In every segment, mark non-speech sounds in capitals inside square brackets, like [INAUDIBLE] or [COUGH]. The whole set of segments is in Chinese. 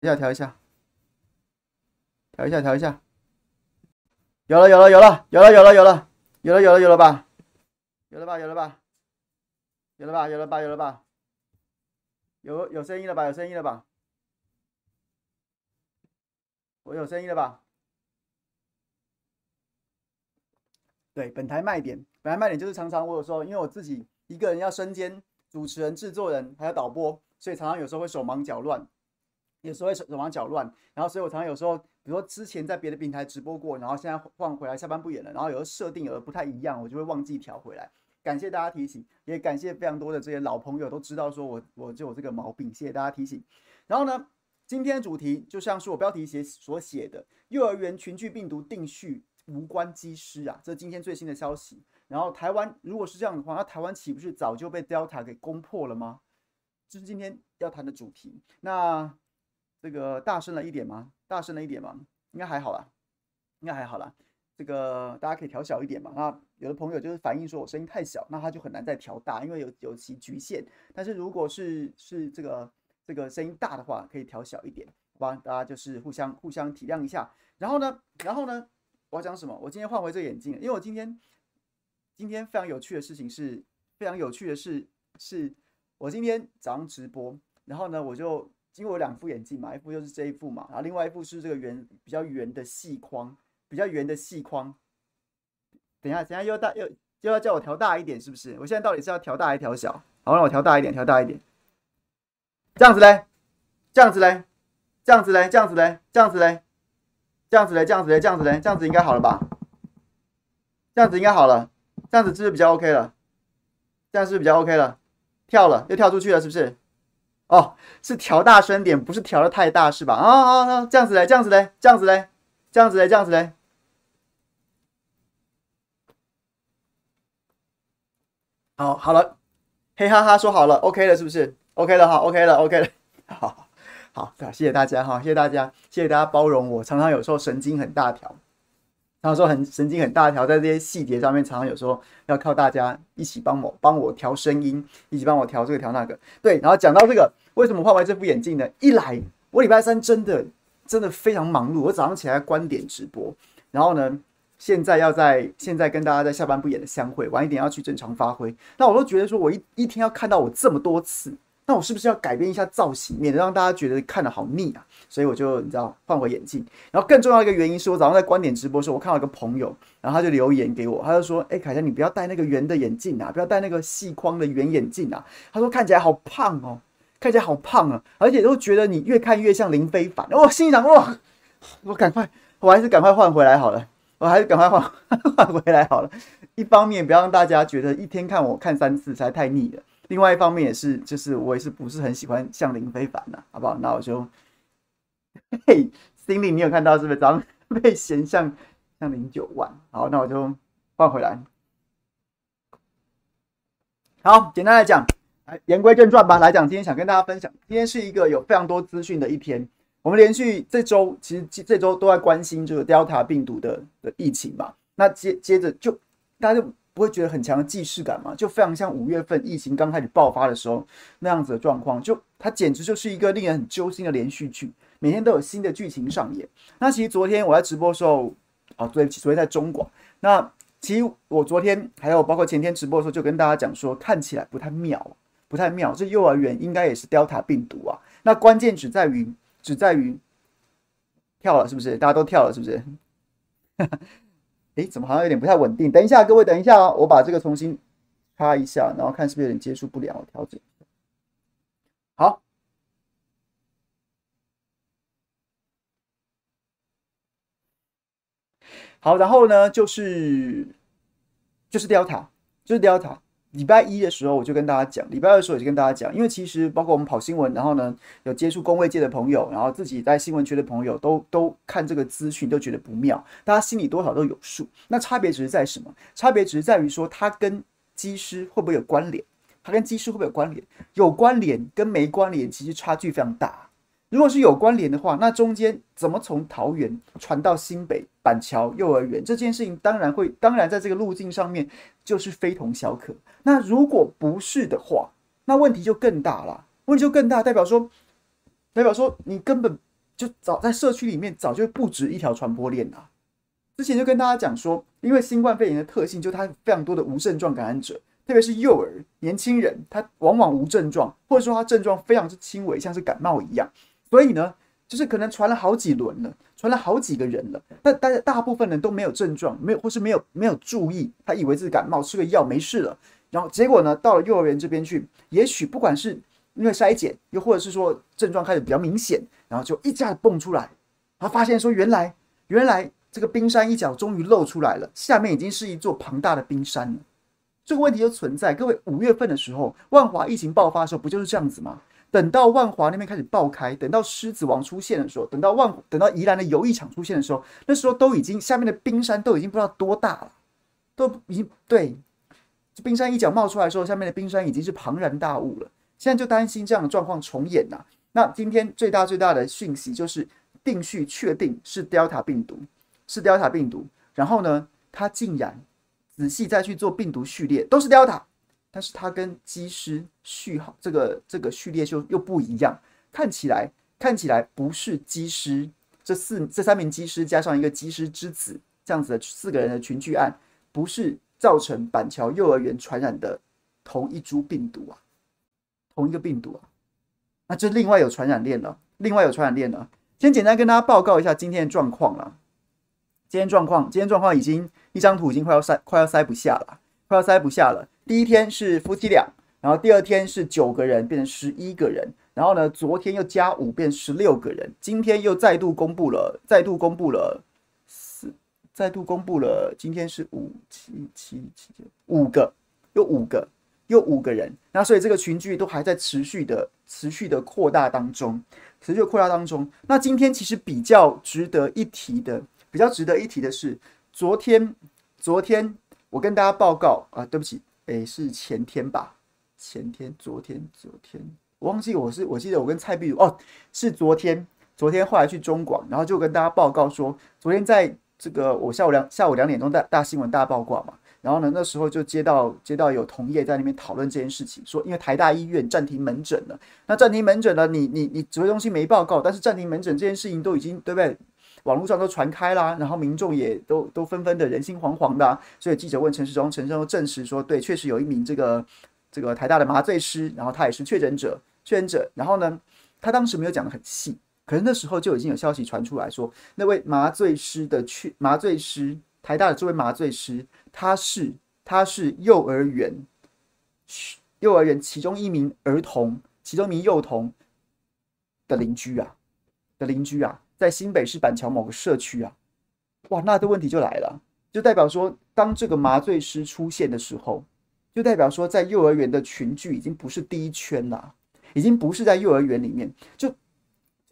要调一下，调一下，调一下。有了，有了，有了，有了，有了，有了，有了，有了，有了吧？有了吧？有了吧？有了吧？有了吧？有了吧？有有声音了吧？有声音了吧？我有声音了吧？对，本台卖点，本台卖点就是常常我有时候，因为我自己一个人要身兼主持人、制作人，还有导播，所以常常有时候会手忙脚乱。有时候会手忙脚乱，然后所以我常常有时候，比如说之前在别的平台直播过，然后现在换回来下班不演了，然后有的设定有的不太一样，我就会忘记调回来。感谢大家提醒，也感谢非常多的这些老朋友都知道说我我就有这个毛病，谢谢大家提醒。然后呢，今天的主题就像是我标题写所写的，幼儿园群聚病毒定序无关机师啊，这是今天最新的消息。然后台湾如果是这样的话，那台湾岂不是早就被 Delta 给攻破了吗？这是今天要谈的主题。那。这个大声了一点吗？大声了一点吗？应该还好啦，应该还好啦。这个大家可以调小一点嘛。那有的朋友就是反映说我声音太小，那他就很难再调大，因为有有其局限。但是如果是是这个这个声音大的话，可以调小一点，好吧？大家就是互相互相体谅一下。然后呢，然后呢，我要讲什么？我今天换回这个眼镜，因为我今天今天非常有趣的事情是，非常有趣的是，是我今天早上直播，然后呢，我就。因为我两副眼镜嘛，一副就是这一副嘛，然后另外一副是这个圆比较圆的细框，比较圆的细框。等一下，等一下又大又又要叫我调大一点，是不是？我现在到底是要调大还调小？好，让我调大一点，调大一点。这样子嘞，这样子嘞，这样子嘞，这样子嘞，这样子嘞，这样子嘞，这样子嘞，这样子嘞，这样子应该好了吧？这样子应该好了，这样子是不是比较 OK 了？这样是不是比较 OK 了？跳了，又跳出去了，是不是？哦，是调大声点，不是调的太大，是吧？啊啊啊！这样子嘞，这样子嘞，这样子嘞，这样子嘞，这样子嘞。好，好了，嘿哈哈，说好了，OK 了，是不是？OK 了哈，OK 了，OK 了。好，好，谢谢大家哈，谢谢大家，谢谢大家包容我，常常有时候神经很大条。他说很神经很大条，在这些细节上面，常常有时候要靠大家一起帮我帮我调声音，一起帮我调这个调那个。对，然后讲到这个，为什么换完这副眼镜呢？一来我礼拜三真的真的非常忙碌，我早上起来观点直播，然后呢，现在要在现在跟大家在下班不演的相会，晚一点要去正常发挥，那我都觉得说我一一天要看到我这么多次。那我是不是要改变一下造型，免得让大家觉得看得好腻啊？所以我就你知道换回眼镜。然后更重要一个原因是我早上在观点直播的时候，我看到一个朋友，然后他就留言给我，他就说：“哎，凯翔，你不要戴那个圆的眼镜啊，不要戴那个细框的圆眼镜啊。”他说看起来好胖哦，看起来好胖啊，而且都觉得你越看越像林飞帆。我心想：哇，我赶快，我还是赶快换回来好了，我还是赶快换 [LAUGHS] 换回来好了。一方面不要让大家觉得一天看我看三次实在太腻了。另外一方面也是，就是我也是不是很喜欢像林非凡的，好不好？那我就，嘿，心里你有看到是不是？早上 [LAUGHS] 被嫌像像零九万，好，那我就换回来。好，简单来讲，来言归正传吧。来讲，今天想跟大家分享，今天是一个有非常多资讯的一天。我们连续这周，其实这周都在关心这个 Delta 病毒的的疫情嘛。那接接着就大家就。不会觉得很强的既视感吗？就非常像五月份疫情刚开始爆发的时候那样子的状况，就它简直就是一个令人很揪心的连续剧，每天都有新的剧情上演。那其实昨天我在直播的时候，啊，对，昨天在中广。那其实我昨天还有包括前天直播的时候，就跟大家讲说，看起来不太妙，不太妙。这幼儿园应该也是 Delta 病毒啊。那关键只在于，只在于跳了，是不是？大家都跳了，是不是？哎，怎么好像有点不太稳定？等一下，各位，等一下哦，我把这个重新插一下，然后看是不是有点接触不良，我调整。好，好，然后呢，就是就是 Delta，就是 Delta。礼拜一的时候我就跟大家讲，礼拜二的时候我就跟大家讲，因为其实包括我们跑新闻，然后呢有接触工位界的朋友，然后自己在新闻圈的朋友都都看这个资讯都觉得不妙，大家心里多少都有数。那差别只是在什么？差别只是在于说它跟机师会不会有关联？它跟机师会不会有关联？有关联跟没关联其实差距非常大。如果是有关联的话，那中间怎么从桃园传到新北板桥幼儿园这件事情，当然会，当然在这个路径上面就是非同小可。那如果不是的话，那问题就更大了。问题就更大，代表说，代表说你根本就早在社区里面早就不止一条传播链啊。之前就跟大家讲说，因为新冠肺炎的特性，就它非常多的无症状感染者，特别是幼儿、年轻人，他往往无症状，或者说他症状非常之轻微，像是感冒一样。所以呢，就是可能传了好几轮了，传了好几个人了，但大家大部分人都没有症状，没有或是没有没有注意，他以为自己感冒，吃个药没事了。然后结果呢，到了幼儿园这边去，也许不管是因为筛检，又或者是说症状开始比较明显，然后就一下子蹦出来，他发现说原来原来。这个冰山一角终于露出来了，下面已经是一座庞大的冰山了。这个问题就存在。各位，五月份的时候，万华疫情爆发的时候，不就是这样子吗？等到万华那边开始爆开，等到狮子王出现的时候，等到万等到宜兰的游艺场出现的时候，那时候都已经下面的冰山都已经不知道多大了，都已经对，这冰山一角冒出来的时候，下面的冰山已经是庞然大物了。现在就担心这样的状况重演呐、那今天最大最大的讯息就是定序确定是 Delta 病毒。是 Delta 病毒，然后呢，它竟然仔细再去做病毒序列，都是 Delta，但是它跟机师序号这个这个序列就又不一样，看起来看起来不是机师这四这三名机师加上一个机师之子这样子的四个人的群聚案，不是造成板桥幼儿园传染的同一株病毒啊，同一个病毒啊，那就另外有传染链了，另外有传染链了。先简单跟大家报告一下今天的状况了。今天状况，今天状况已经一张图已经快要塞，快要塞不下了，快要塞不下了。第一天是夫妻俩，然后第二天是九个人变成十一个人，然后呢，昨天又加五变十六个人，今天又再度公布了，再度公布了四，再度公布了，今天是五七七七五个，又五个，又五个人。那所以这个群聚都还在持续的、持续的扩大当中，持续扩大当中。那今天其实比较值得一提的。比较值得一提的是，昨天，昨天我跟大家报告啊，对不起，诶，是前天吧？前天、昨天、昨天，我忘记我是，我记得我跟蔡壁如哦，是昨天，昨天后来去中广，然后就跟大家报告说，昨天在这个我下午两下午两点钟大大新闻大报挂嘛，然后呢，那时候就接到接到有同业在那边讨论这件事情，说因为台大医院暂停门诊了，那暂停门诊了，你你你指挥中心没报告，但是暂停门诊这件事情都已经对不对？网络上都传开啦，然后民众也都都纷纷的人心惶惶的、啊，所以记者问陈世忠，陈世忠证实说，对，确实有一名这个这个台大的麻醉师，然后他也是确诊者，确诊者。然后呢，他当时没有讲的很细，可是那时候就已经有消息传出来说，那位麻醉师的确麻醉师，台大的这位麻醉师，他是他是幼儿园幼儿园其中一名儿童，其中一名幼童的邻居啊，的邻居啊。在新北市板桥某个社区啊，哇，那的问题就来了，就代表说，当这个麻醉师出现的时候，就代表说，在幼儿园的群聚已经不是第一圈了，已经不是在幼儿园里面，就就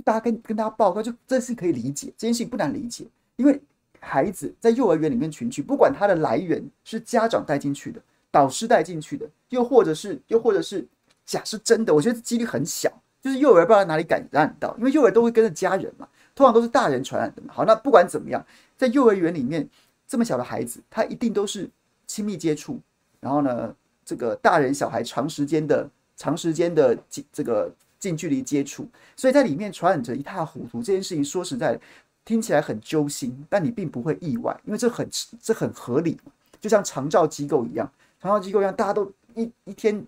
大家跟跟大家报告，就这是可以理解，这件事情不难理解，因为孩子在幼儿园里面群聚，不管他的来源是家长带进去的，导师带进去的，又或者是又或者是假是真的，我觉得几率很小，就是幼儿不知道哪里感染到，因为幼儿都会跟着家人嘛。通常都是大人传染的。好，那不管怎么样，在幼儿园里面，这么小的孩子，他一定都是亲密接触。然后呢，这个大人小孩长时间的、长时间的近这个近距离接触，所以在里面传染着一塌糊涂。这件事情说实在，听起来很揪心，但你并不会意外，因为这很这很合理，就像长照机构一样，长照机构一样，大家都一一天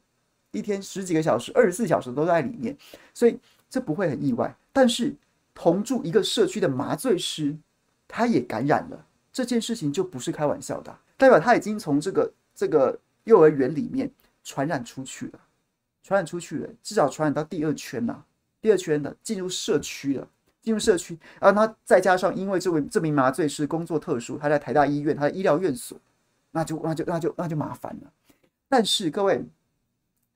一天十几个小时、二十四小时都在里面，所以这不会很意外。但是。同住一个社区的麻醉师，他也感染了，这件事情就不是开玩笑的，代表他已经从这个这个幼儿园里面传染出去了，传染出去了，至少传染到第二圈了，第二圈的进入社区了，进入社区，然后他再加上因为这位这名麻醉师工作特殊，他在台大医院，他的医疗院所，那就那就那就那就麻烦了。但是各位，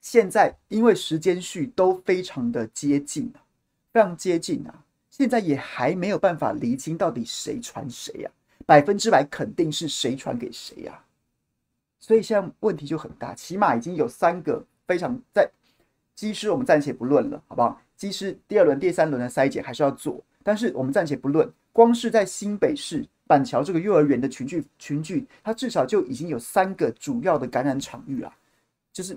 现在因为时间序都非常的接近，非常接近啊。现在也还没有办法厘清到底谁传谁呀？百分之百肯定是谁传给谁呀？所以现在问题就很大。起码已经有三个非常在机师，我们暂且不论了，好不好？机师第二轮、第三轮的筛检还是要做，但是我们暂且不论。光是在新北市板桥这个幼儿园的群聚群聚，它至少就已经有三个主要的感染场域啊，就是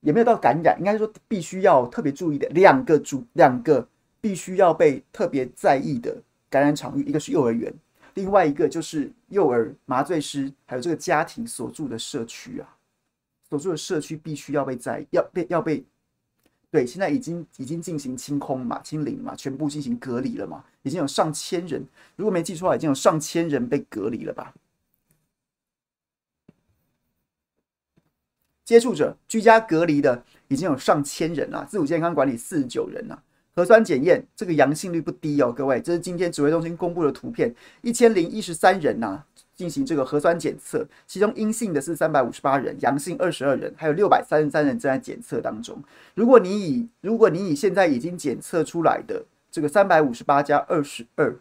也没有到感染，应该说必须要特别注意的两个主两个。必须要被特别在意的感染场域，一个是幼儿园，另外一个就是幼儿麻醉师，还有这个家庭所住的社区啊，所住的社区必须要被在要被要被。对，现在已经已经进行清空嘛，清零嘛，全部进行隔离了嘛，已经有上千人，如果没记错，已经有上千人被隔离了吧？接触者居家隔离的已经有上千人了，自主健康管理四十九人了，核酸检验这个阳性率不低哦，各位，这是今天指挥中心公布的图片，一千零一十三人呐。进行这个核酸检测，其中阴性的是三百五十八人，阳性二十二人，还有六百三十三人正在检测当中。如果你以如果你以现在已经检测出来的这个三百五十八加二十二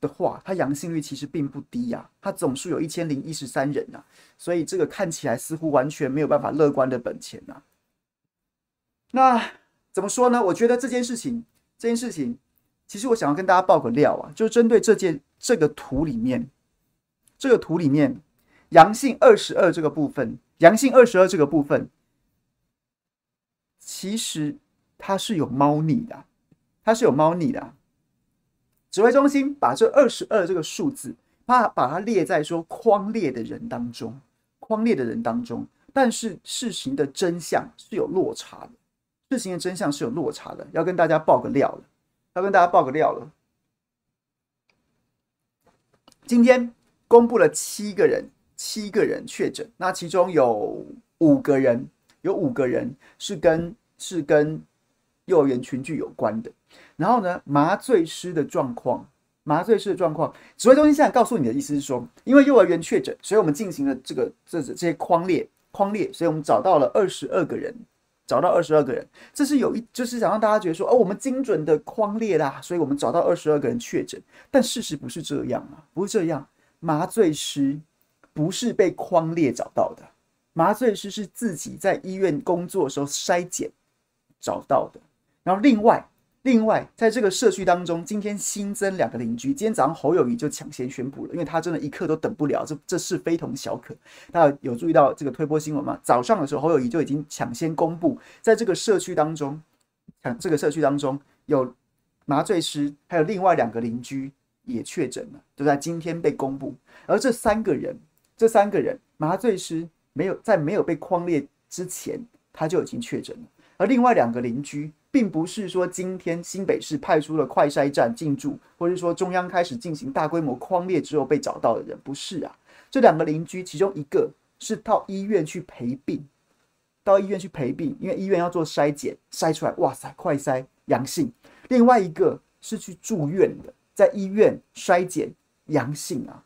的话，它阳性率其实并不低呀、它总数有一千零一十三人呐、所以这个看起来似乎完全没有办法乐观的本钱呐、那怎么说呢？我觉得这件事情，这件事情，其实我想要跟大家爆个料啊，就针对这件这个图里面。这个图里面，阳性二十二这个部分，阳性二十二这个部分，其实它是有猫腻的，它是有猫腻的。指挥中心把这二十二这个数字，它把它列在说框列的人当中，框列的人当中，但是事情的真相是有落差的，事情的真相是有落差的，要跟大家爆个料了，要跟大家爆个料了，今天。公布了七个人，七个人确诊，那其中有五个人，有五个人是跟是跟幼儿园群聚有关的。然后呢，麻醉师的状况，麻醉师的状况，指挥中心现在告诉你的意思是说，因为幼儿园确诊，所以我们进行了这个这这些框列框列，所以我们找到了二十二个人，找到二十二个人，这是有一就是想让大家觉得说，哦，我们精准的框列啦，所以我们找到二十二个人确诊，但事实不是这样啊，不是这样。麻醉师不是被框列找到的，麻醉师是自己在医院工作的时候筛检找到的。然后另外，另外在这个社区当中，今天新增两个邻居。今天早上侯友宜就抢先宣布了，因为他真的一刻都等不了，这这事非同小可。大家有注意到这个推波新闻吗？早上的时候，侯友宜就已经抢先公布，在这个社区当中，抢这个社区当中有麻醉师，还有另外两个邻居。也确诊了，就在今天被公布。而这三个人，这三个人，麻醉师没有在没有被框列之前，他就已经确诊了。而另外两个邻居，并不是说今天新北市派出了快筛站进驻，或者说中央开始进行大规模框列之后被找到的人，不是啊。这两个邻居，其中一个是到医院去陪病，到医院去陪病，因为医院要做筛检，筛出来，哇塞，快筛阳性。另外一个是去住院的。在医院筛检阳性啊，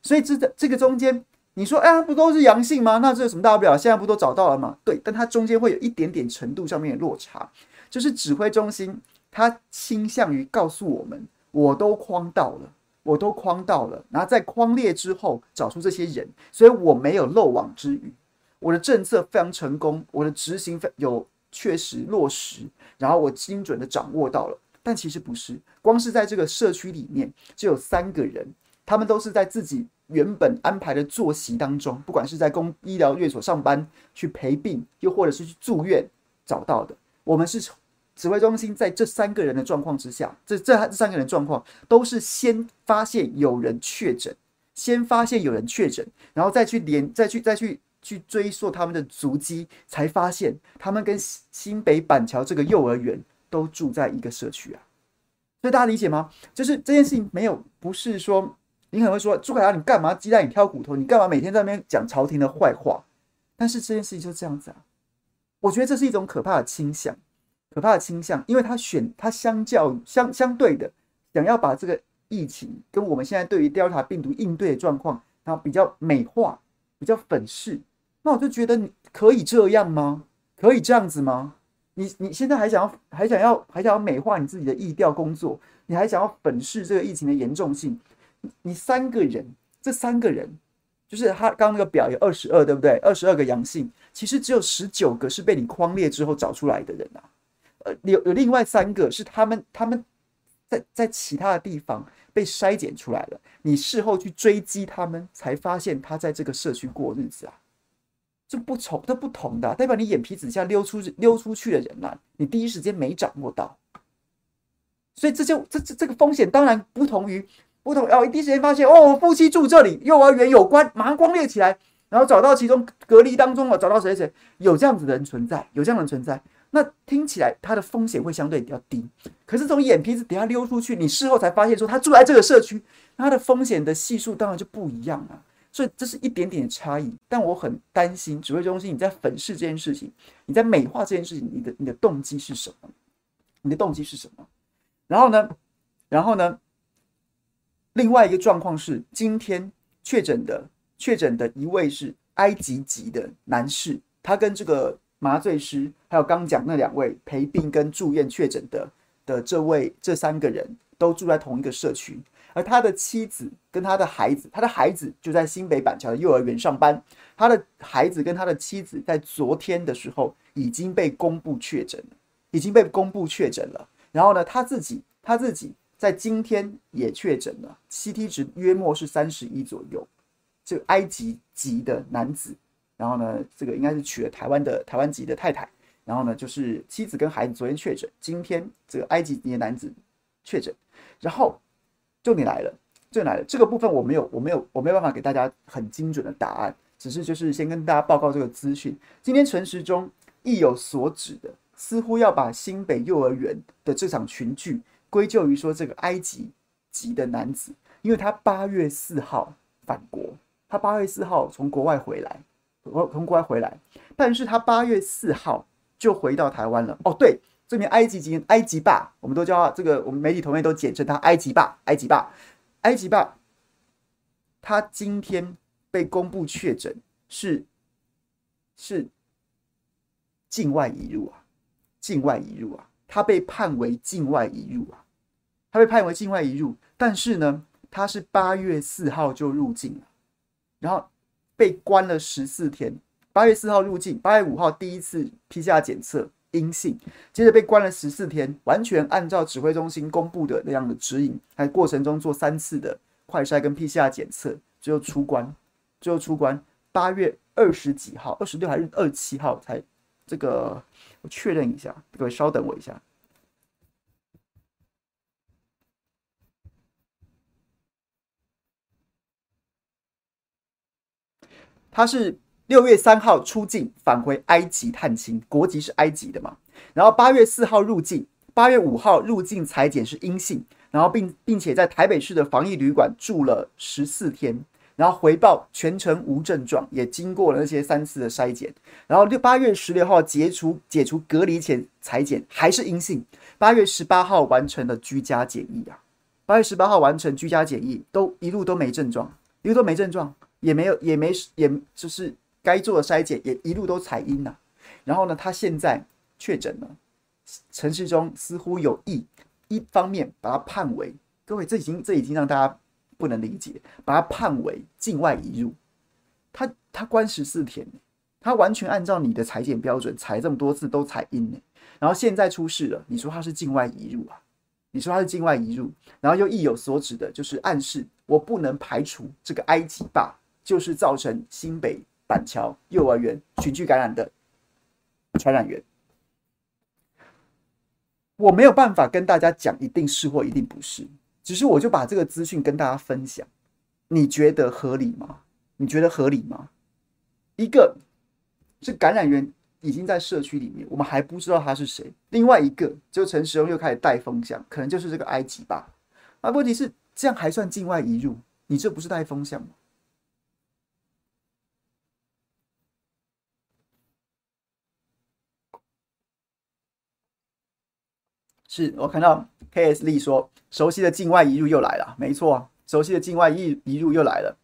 所以这这个中间，你说，哎呀，不都是阳性吗？那这有什么大不了？现在不都找到了吗？对，但它中间会有一点点程度上面的落差，就是指挥中心他倾向于告诉我们，我都框到了，我都框到了，然后在框列之后找出这些人，所以我没有漏网之鱼，我的政策非常成功，我的执行有确实落实，然后我精准的掌握到了。但其实不是，光是在这个社区里面就有三个人，他们都是在自己原本安排的作息当中，不管是在公医疗院所上班去陪病，又或者是去住院找到的。我们是指挥中心在这三个人的状况之下，这这这三个人状况都是先发现有人确诊，先发现有人确诊，然后再去连再去再去去追溯他们的足迹，才发现他们跟新北板桥这个幼儿园。都住在一个社区啊，所以大家理解吗？就是这件事情没有，不是说你可能会说朱凯阳，你干嘛鸡蛋里挑骨头？你干嘛每天在那边讲朝廷的坏话？但是这件事情就这样子啊，我觉得这是一种可怕的倾向，可怕的倾向，因为他选他相较相相对的想要把这个疫情跟我们现在对于 Delta 病毒应对的状况，然后比较美化，比较粉饰，那我就觉得你可以这样吗？可以这样子吗？你你现在还想要还想要还想要美化你自己的疫调工作，你还想要粉饰这个疫情的严重性？你三个人，这三个人就是他刚刚那个表有二十二，对不对？二十二个阳性，其实只有十九个是被你框列之后找出来的人啊。呃，有有另外三个是他们他们在在其他的地方被筛检出来了，你事后去追击他们，才发现他在这个社区过日子啊。这不同，这不同的，代表你眼皮子下溜出溜出去的人呐，你第一时间没掌握到。所以这就这这这个风险当然不同于不同哦，第一时间发现哦，夫妻住这里，幼儿园有关，马上光列起来，然后找到其中隔离当中啊，找到谁谁有这样子的人存在，有这样的人存在，那听起来它的风险会相对比较低。可是从眼皮子底下溜出去，你事后才发现说他住在这个社区，他的风险的系数当然就不一样啊。所以这是一点点的差异，但我很担心指挥中心你在粉饰这件事情，你在美化这件事情，你的你的动机是什么？你的动机是什么？然后呢，然后呢，另外一个状况是，今天确诊的确诊的一位是埃及籍的男士，他跟这个麻醉师，还有刚讲那两位陪病跟住院确诊的的这位这三个人都住在同一个社区。而他的妻子跟他的孩子，他的孩子就在新北板桥的幼儿园上班。他的孩子跟他的妻子在昨天的时候已经被公布确诊了，已经被公布确诊了。然后呢，他自己他自己在今天也确诊了，CT 值约莫是三十一左右。这个埃及籍的男子，然后呢，这个应该是娶了台湾的台湾籍的太太。然后呢，就是妻子跟孩子昨天确诊，今天这个埃及籍的男子确诊，然后。重点来了，重点来了。这个部分我没有，我没有，我没有办法给大家很精准的答案，只是就是先跟大家报告这个资讯。今天陈时中意有所指的，似乎要把新北幼儿园的这场群聚归咎于说这个埃及籍的男子，因为他八月四号返国，他八月四号从国外回来，从国外回来，但是他八月四号就回到台湾了。哦，对。这名埃及籍埃及爸，我们都叫他这个，我们媒体同业都简称他埃及爸，埃及爸，埃及爸。他今天被公布确诊是是境外移入啊，境外移入啊，他被判为境外移入啊，他被判为境外移入，但是呢，他是八月四号就入境了，然后被关了十四天，八月四号入境，八月五号第一次 PCR 检测。阴性，接着被关了十四天，完全按照指挥中心公布的那样的指引，还过程中做三次的快筛跟 PCR 检测，最后出关，最后出关，八月二十几号，二十六还是二十七号才这个，我确认一下，各位稍等我一下，他是。六月三号出境返回埃及探亲，国籍是埃及的嘛？然后八月四号入境，八月五号入境采检是阴性，然后并并且在台北市的防疫旅馆住了十四天，然后回报全程无症状，也经过了那些三次的筛检，然后六八月十六号解除解除隔离前采检还是阴性，八月十八号完成了居家检疫啊，八月十八号完成居家检疫，都一路都没症状，一路都没症状，也没有也没也就是。该做的筛检也一路都采阴了，然后呢，他现在确诊了。陈时中似乎有意一方面把他判为，各位，这已经这已经让大家不能理解，把他判为境外移入。他他关十四天，他完全按照你的采检标准裁这么多次都采阴呢，然后现在出事了，你说他是境外移入啊？你说他是境外移入，然后又意有所指的，就是暗示我不能排除这个埃及爸就是造成新北。板桥幼儿园群聚感染的传染源，我没有办法跟大家讲一定是或一定不是，只是我就把这个资讯跟大家分享。你觉得合理吗？你觉得合理吗？一个是感染源已经在社区里面，我们还不知道他是谁；另外一个就陈时中又开始带风向，可能就是这个埃及吧。啊，问题是这样还算境外移入？你这不是带风向吗？是我看到 K S 力说，熟悉的境外移入又来了，没错，熟悉的境外移移入又来了。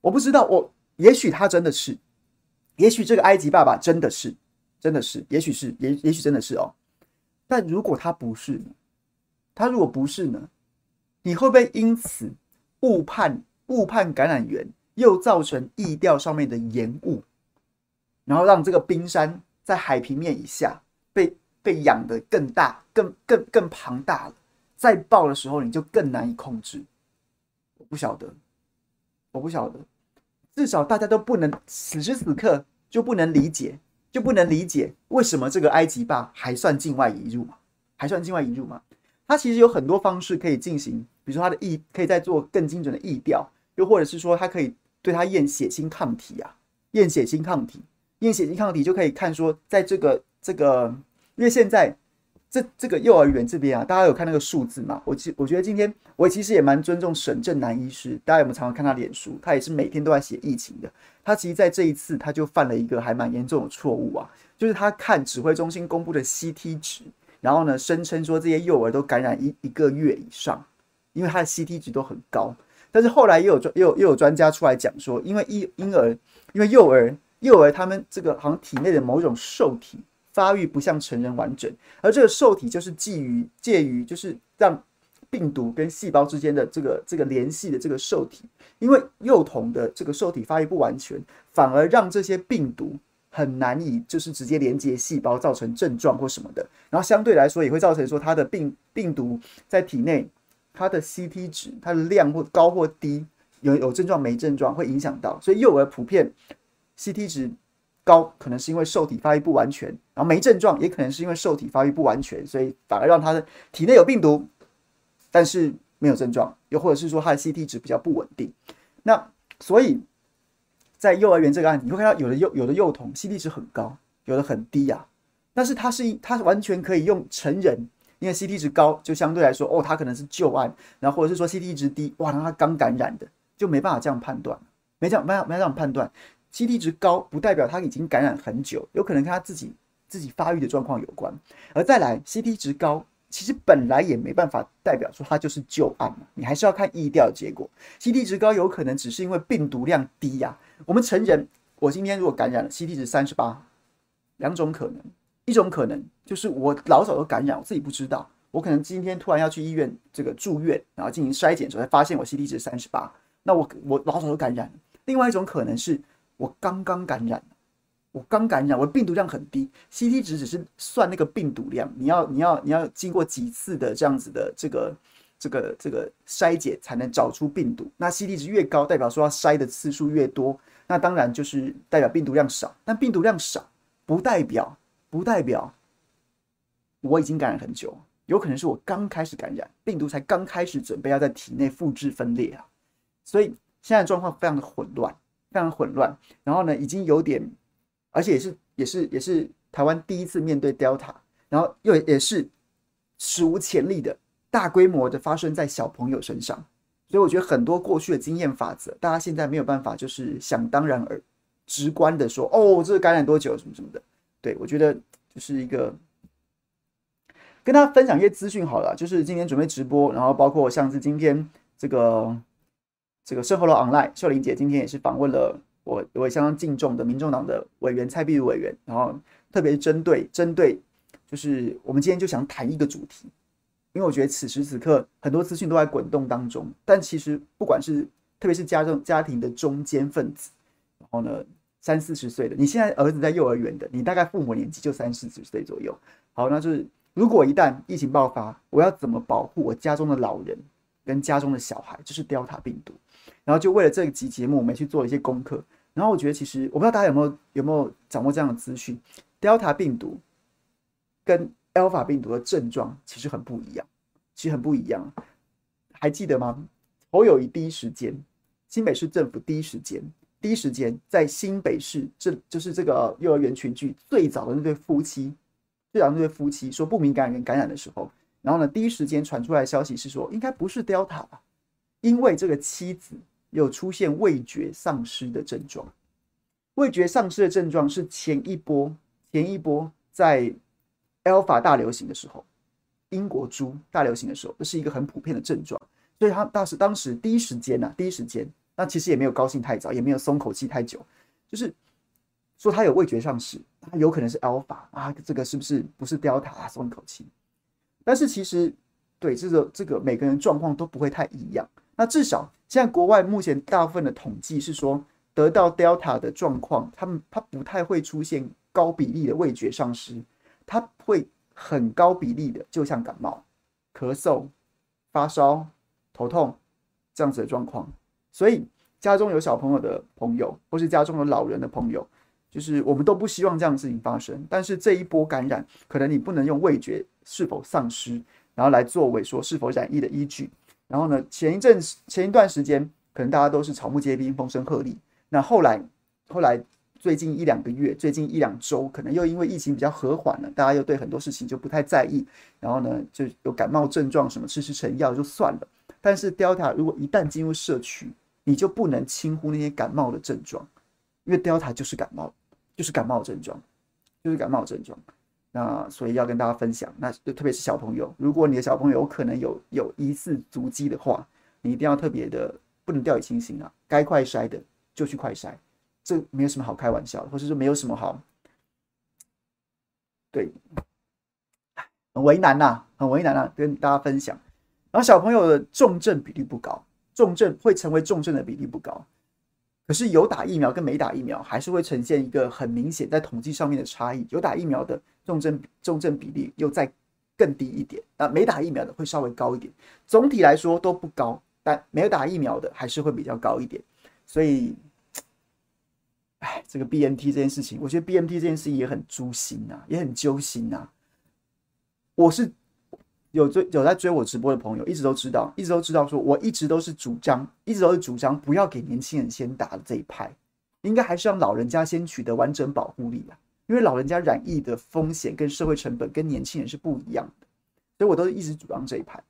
我不知道，我也许他真的是，也许这个埃及爸爸真的是，真的是，也许是，也也许真的是哦。但如果他不是呢？他如果不是呢？你会不会因此误判误判感染源，又造成疫调上面的延误，然后让这个冰山在海平面以下被？养得更大、更更更庞大了，再爆的时候你就更难以控制。我不晓得，我不晓得，至少大家都不能此时此刻就不能理解，就不能理解为什么这个埃及爸还算境外移入吗？还算境外引入吗？它其实有很多方式可以进行，比如说它的疫可以再做更精准的疫调，又或者是说它可以对它验血清抗体啊，验血清抗体，验血清抗体就可以看说，在这个这个，因为现在这这个幼儿园这边啊，大家有看那个数字嘛？我其我觉得今天我其实也蛮尊重沈正南医师，大家有没有常常看他脸书？他也是每天都在写疫情的。他其实在这一次他就犯了一个还蛮严重的错误啊，就是他看指挥中心公布的 CT 值。然后呢，声称说这些幼儿都感染一一个月以上，因为他的 CT 值都很高。但是后来又有专又有又有专家出来讲说，因为婴婴儿，因为幼儿幼儿他们这个好像体内的某种受体发育不像成人完整，而这个受体就是基于介于就是让病毒跟细胞之间的这个这个联系的这个受体，因为幼童的这个受体发育不完全，反而让这些病毒。很难以就是直接连接细胞造成症状或什么的，然后相对来说也会造成说它的病病毒在体内它的 CT 值它的量或高或低，有有症状没症状会影响到，所以幼儿普遍 CT 值高可能是因为受体发育不完全，然后没症状也可能是因为受体发育不完全，所以反而让他的体内有病毒，但是没有症状，又或者是说他的 CT 值比较不稳定，那所以。在幼儿园这个案子，你会看到有的幼有的幼童 CT 值很高，有的很低呀、但是他是他完全可以用成人，因为 CT 值高，就相对来说哦，他可能是旧案，然后或者是说 CT 值低，哇，那他刚感染的，就没办法这样判断，没这样没办法没办法这样判断。CT 值高不代表他已经感染很久，有可能跟他自己自己发育的状况有关。而再来 CT 值高。其实本来也没办法代表说它就是旧案嘛，你还是要看疫调结果。CT 值高有可能只是因为病毒量低呀、我们成人，我今天如果感染了，CT 值三十八，两种可能，一种可能就是我老早都感染，我自己不知道，我可能今天突然要去医院这个住院，然后进行筛检的时候才发现我 CT 值三十八，那我我老早都感染。另外一种可能是我刚刚感染。我刚感染，我的病毒量很低，CT 值只是算那个病毒量，你要你要你要经过几次的这样子的这个这个这个筛检才能找出病毒。那 CT 值越高，代表说要筛的次数越多，那当然就是代表病毒量少。但病毒量少不代表不代表我已经感染很久，有可能是我刚开始感染，病毒才刚开始准备要在体内复制分裂啊。所以现在状况非常的混乱，非常混乱。然后呢，已经有点。而且也是也是也是台湾第一次面对 Delta，然后又也是史无前例的大规模的发生在小朋友身上，所以我觉得很多过去的经验法则，大家现在没有办法就是想当然而直观的说，哦，这个感染多久什么什么的。对，我觉得就是一个跟大家分享一些资讯好了，就是今天准备直播，然后包括像是今天这个这个生活楼 online 秀玲姐今天也是访问了。我我也相当敬重的民众党的委员蔡碧如委员，然后特别是针对针对，就是我们今天就想谈一个主题，因为我觉得此时此刻很多资讯都在滚动当中，但其实不管是特别是家中家庭的中坚分子，然后呢三四十岁的，你现在儿子在幼儿园的，你大概父母年纪就三四十岁左右，好，那就是如果一旦疫情爆发，我要怎么保护我家中的老人跟家中的小孩？这是 Delta 病毒。然后就为了这一集节目，我们去做了一些功课。然后我觉得，其实我不知道大家有没有有没有掌握这样的资讯，Delta 病毒跟 Alpha 病毒的症状其实很不一样，其实很不一样。还记得吗？侯友谊第一时间，新北市政府第一时间，第一时间在新北市，这就是这个幼儿园群聚最早的那对夫妻，最早那对夫妻说不明感染感染的时候，然后呢，第一时间传出来的消息是说，应该不是 Delta 吧，因为这个妻子。有出现味觉丧失的症状，味觉丧失的症状是前一波前一波在 Alpha 大流行的时候，英国猪大流行的时候，这是一个很普遍的症状，所以他当时当时第一时间呐，第一时间，那其实也没有高兴太早，也没有松口气太久，就是说他有味觉丧失，他有可能是 Alpha 啊，这个是不是不是 Delta 啊？松一口气，但是其实对这个这个每个人状况都不会太一样。那至少现在国外目前大部分的统计是说，得到 Delta 的状况，他们他不太会出现高比例的味觉丧失，他会很高比例的，就像感冒、咳嗽、发烧、头痛这样子的状况。所以家中有小朋友的朋友，或是家中有老人的朋友，就是我们都不希望这样的事情发生。但是这一波感染，可能你不能用味觉是否丧失，然后来作为说是否染疫的依据。然后呢，前一阵前一段时间，可能大家都是草木皆兵、风声鹤唳。那后来后来最近一两个月，最近一两周，可能又因为疫情比较和缓了，大家又对很多事情就不太在意。然后呢，就有感冒症状什么，吃吃成药就算了。但是 Delta 如果一旦进入社区，你就不能轻忽那些感冒的症状，因为 Delta 就是感冒，就是感冒症状，就是感冒症状。那所以要跟大家分享，那就特别是小朋友，如果你的小朋友可能有有疑似足迹的话，你一定要特别的不能掉以轻心啊！该快筛的就去快筛，这没有什么好开玩笑的，或者说没有什么好，对，很为难呐、很为难啊，跟大家分享。然后小朋友的重症比例不高，重症会成为重症的比例不高。可是有打疫苗跟没打疫苗还是会呈现一个很明显在统计上面的差异。有打疫苗的重症重症比例又再更低一点，那没打疫苗的会稍微高一点。总体来说都不高，但没有打疫苗的还是会比较高一点。所以，哎，这个 BNT 这件事情，我觉得 BNT 这件事情也很诛心呐，也很揪心呐。我是。有追有在追我直播的朋友，一直都知道，一直都知道，说我一直都是主张，一直都是主张不要给年轻人先打的这一派，应该还是让老人家先取得完整保护力啊，因为老人家染疫的风险跟社会成本跟年轻人是不一样的，所以我都是一直主张这一派，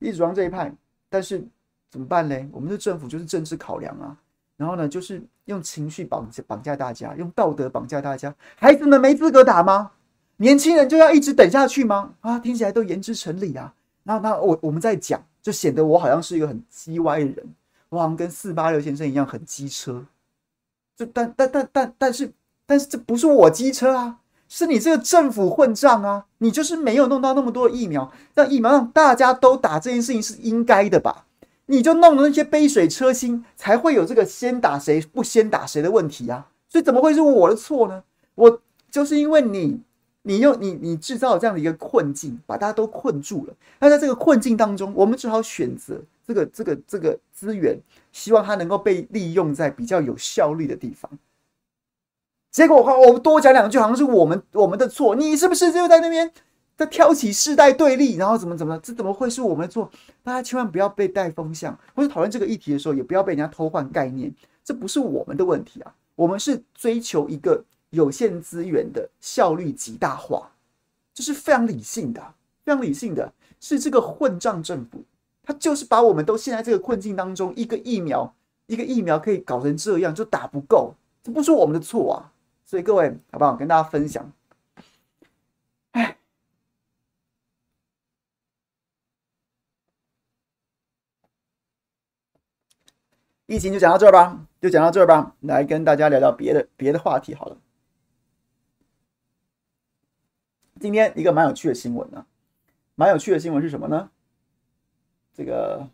一直主张这一派，但是怎么办呢？我们的政府就是政治考量啊，然后呢，就是用情绪绑绑架大家，用道德绑架大家，孩子们没资格打吗？年轻人就要一直等下去吗？啊，听起来都言之成理啊。那那我我们在讲，就显得我好像是一个很叽歪的人，我好像跟四八六先生一样很机车。这但但但但但是但是这不是我机车啊，是你这个政府混账啊！你就是没有弄到那么多疫苗，让疫苗让大家都打这件事情是应该的吧？你就弄了那些杯水车薪，才会有这个先打谁不先打谁的问题啊！所以怎么会是我的错呢？我就是因为你。你用你你制造这样的一个困境，把大家都困住了。那在这个困境当中，我们只好选择这个这个这个资源，希望它能够被利用在比较有效率的地方。结果话我我多讲两句，好像是我们我们的错。你是不是就在那边在挑起世代对立，然后怎么怎么？这怎么会是我们的错？大家千万不要被带风向，或者讨论这个议题的时候，也不要被人家偷换概念。这不是我们的问题啊，我们是追求一个。有限资源的效率极大化，这是非常理性的，非常理性的。是这个混账政府，他就是把我们都陷在这个困境当中。一个疫苗，一个疫苗可以搞成这样，就打不够，这不是我们的错啊。所以各位，好不好？跟大家分享。哎，疫情就讲到这儿吧，就讲到这儿吧。来跟大家聊聊别的别的话题好了。今天一个蛮有趣的新闻呢、蛮有趣的新闻是什么呢？这个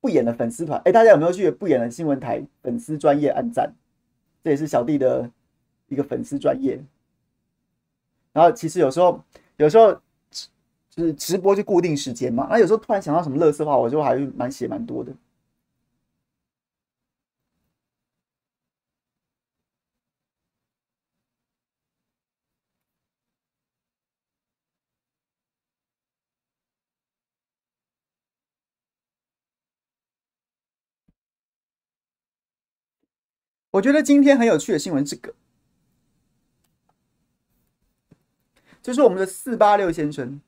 不演的粉丝团，哎，大家有没有去不演的新闻台粉丝专业按赞？这也是小弟的一个粉丝专业。然后其实有时候，有时候就是直播就固定时间嘛，那有时候突然想到什么乐色话，我就还是蛮写蛮多的。我觉得今天很有趣的新闻，这个就是我们的四八六先生，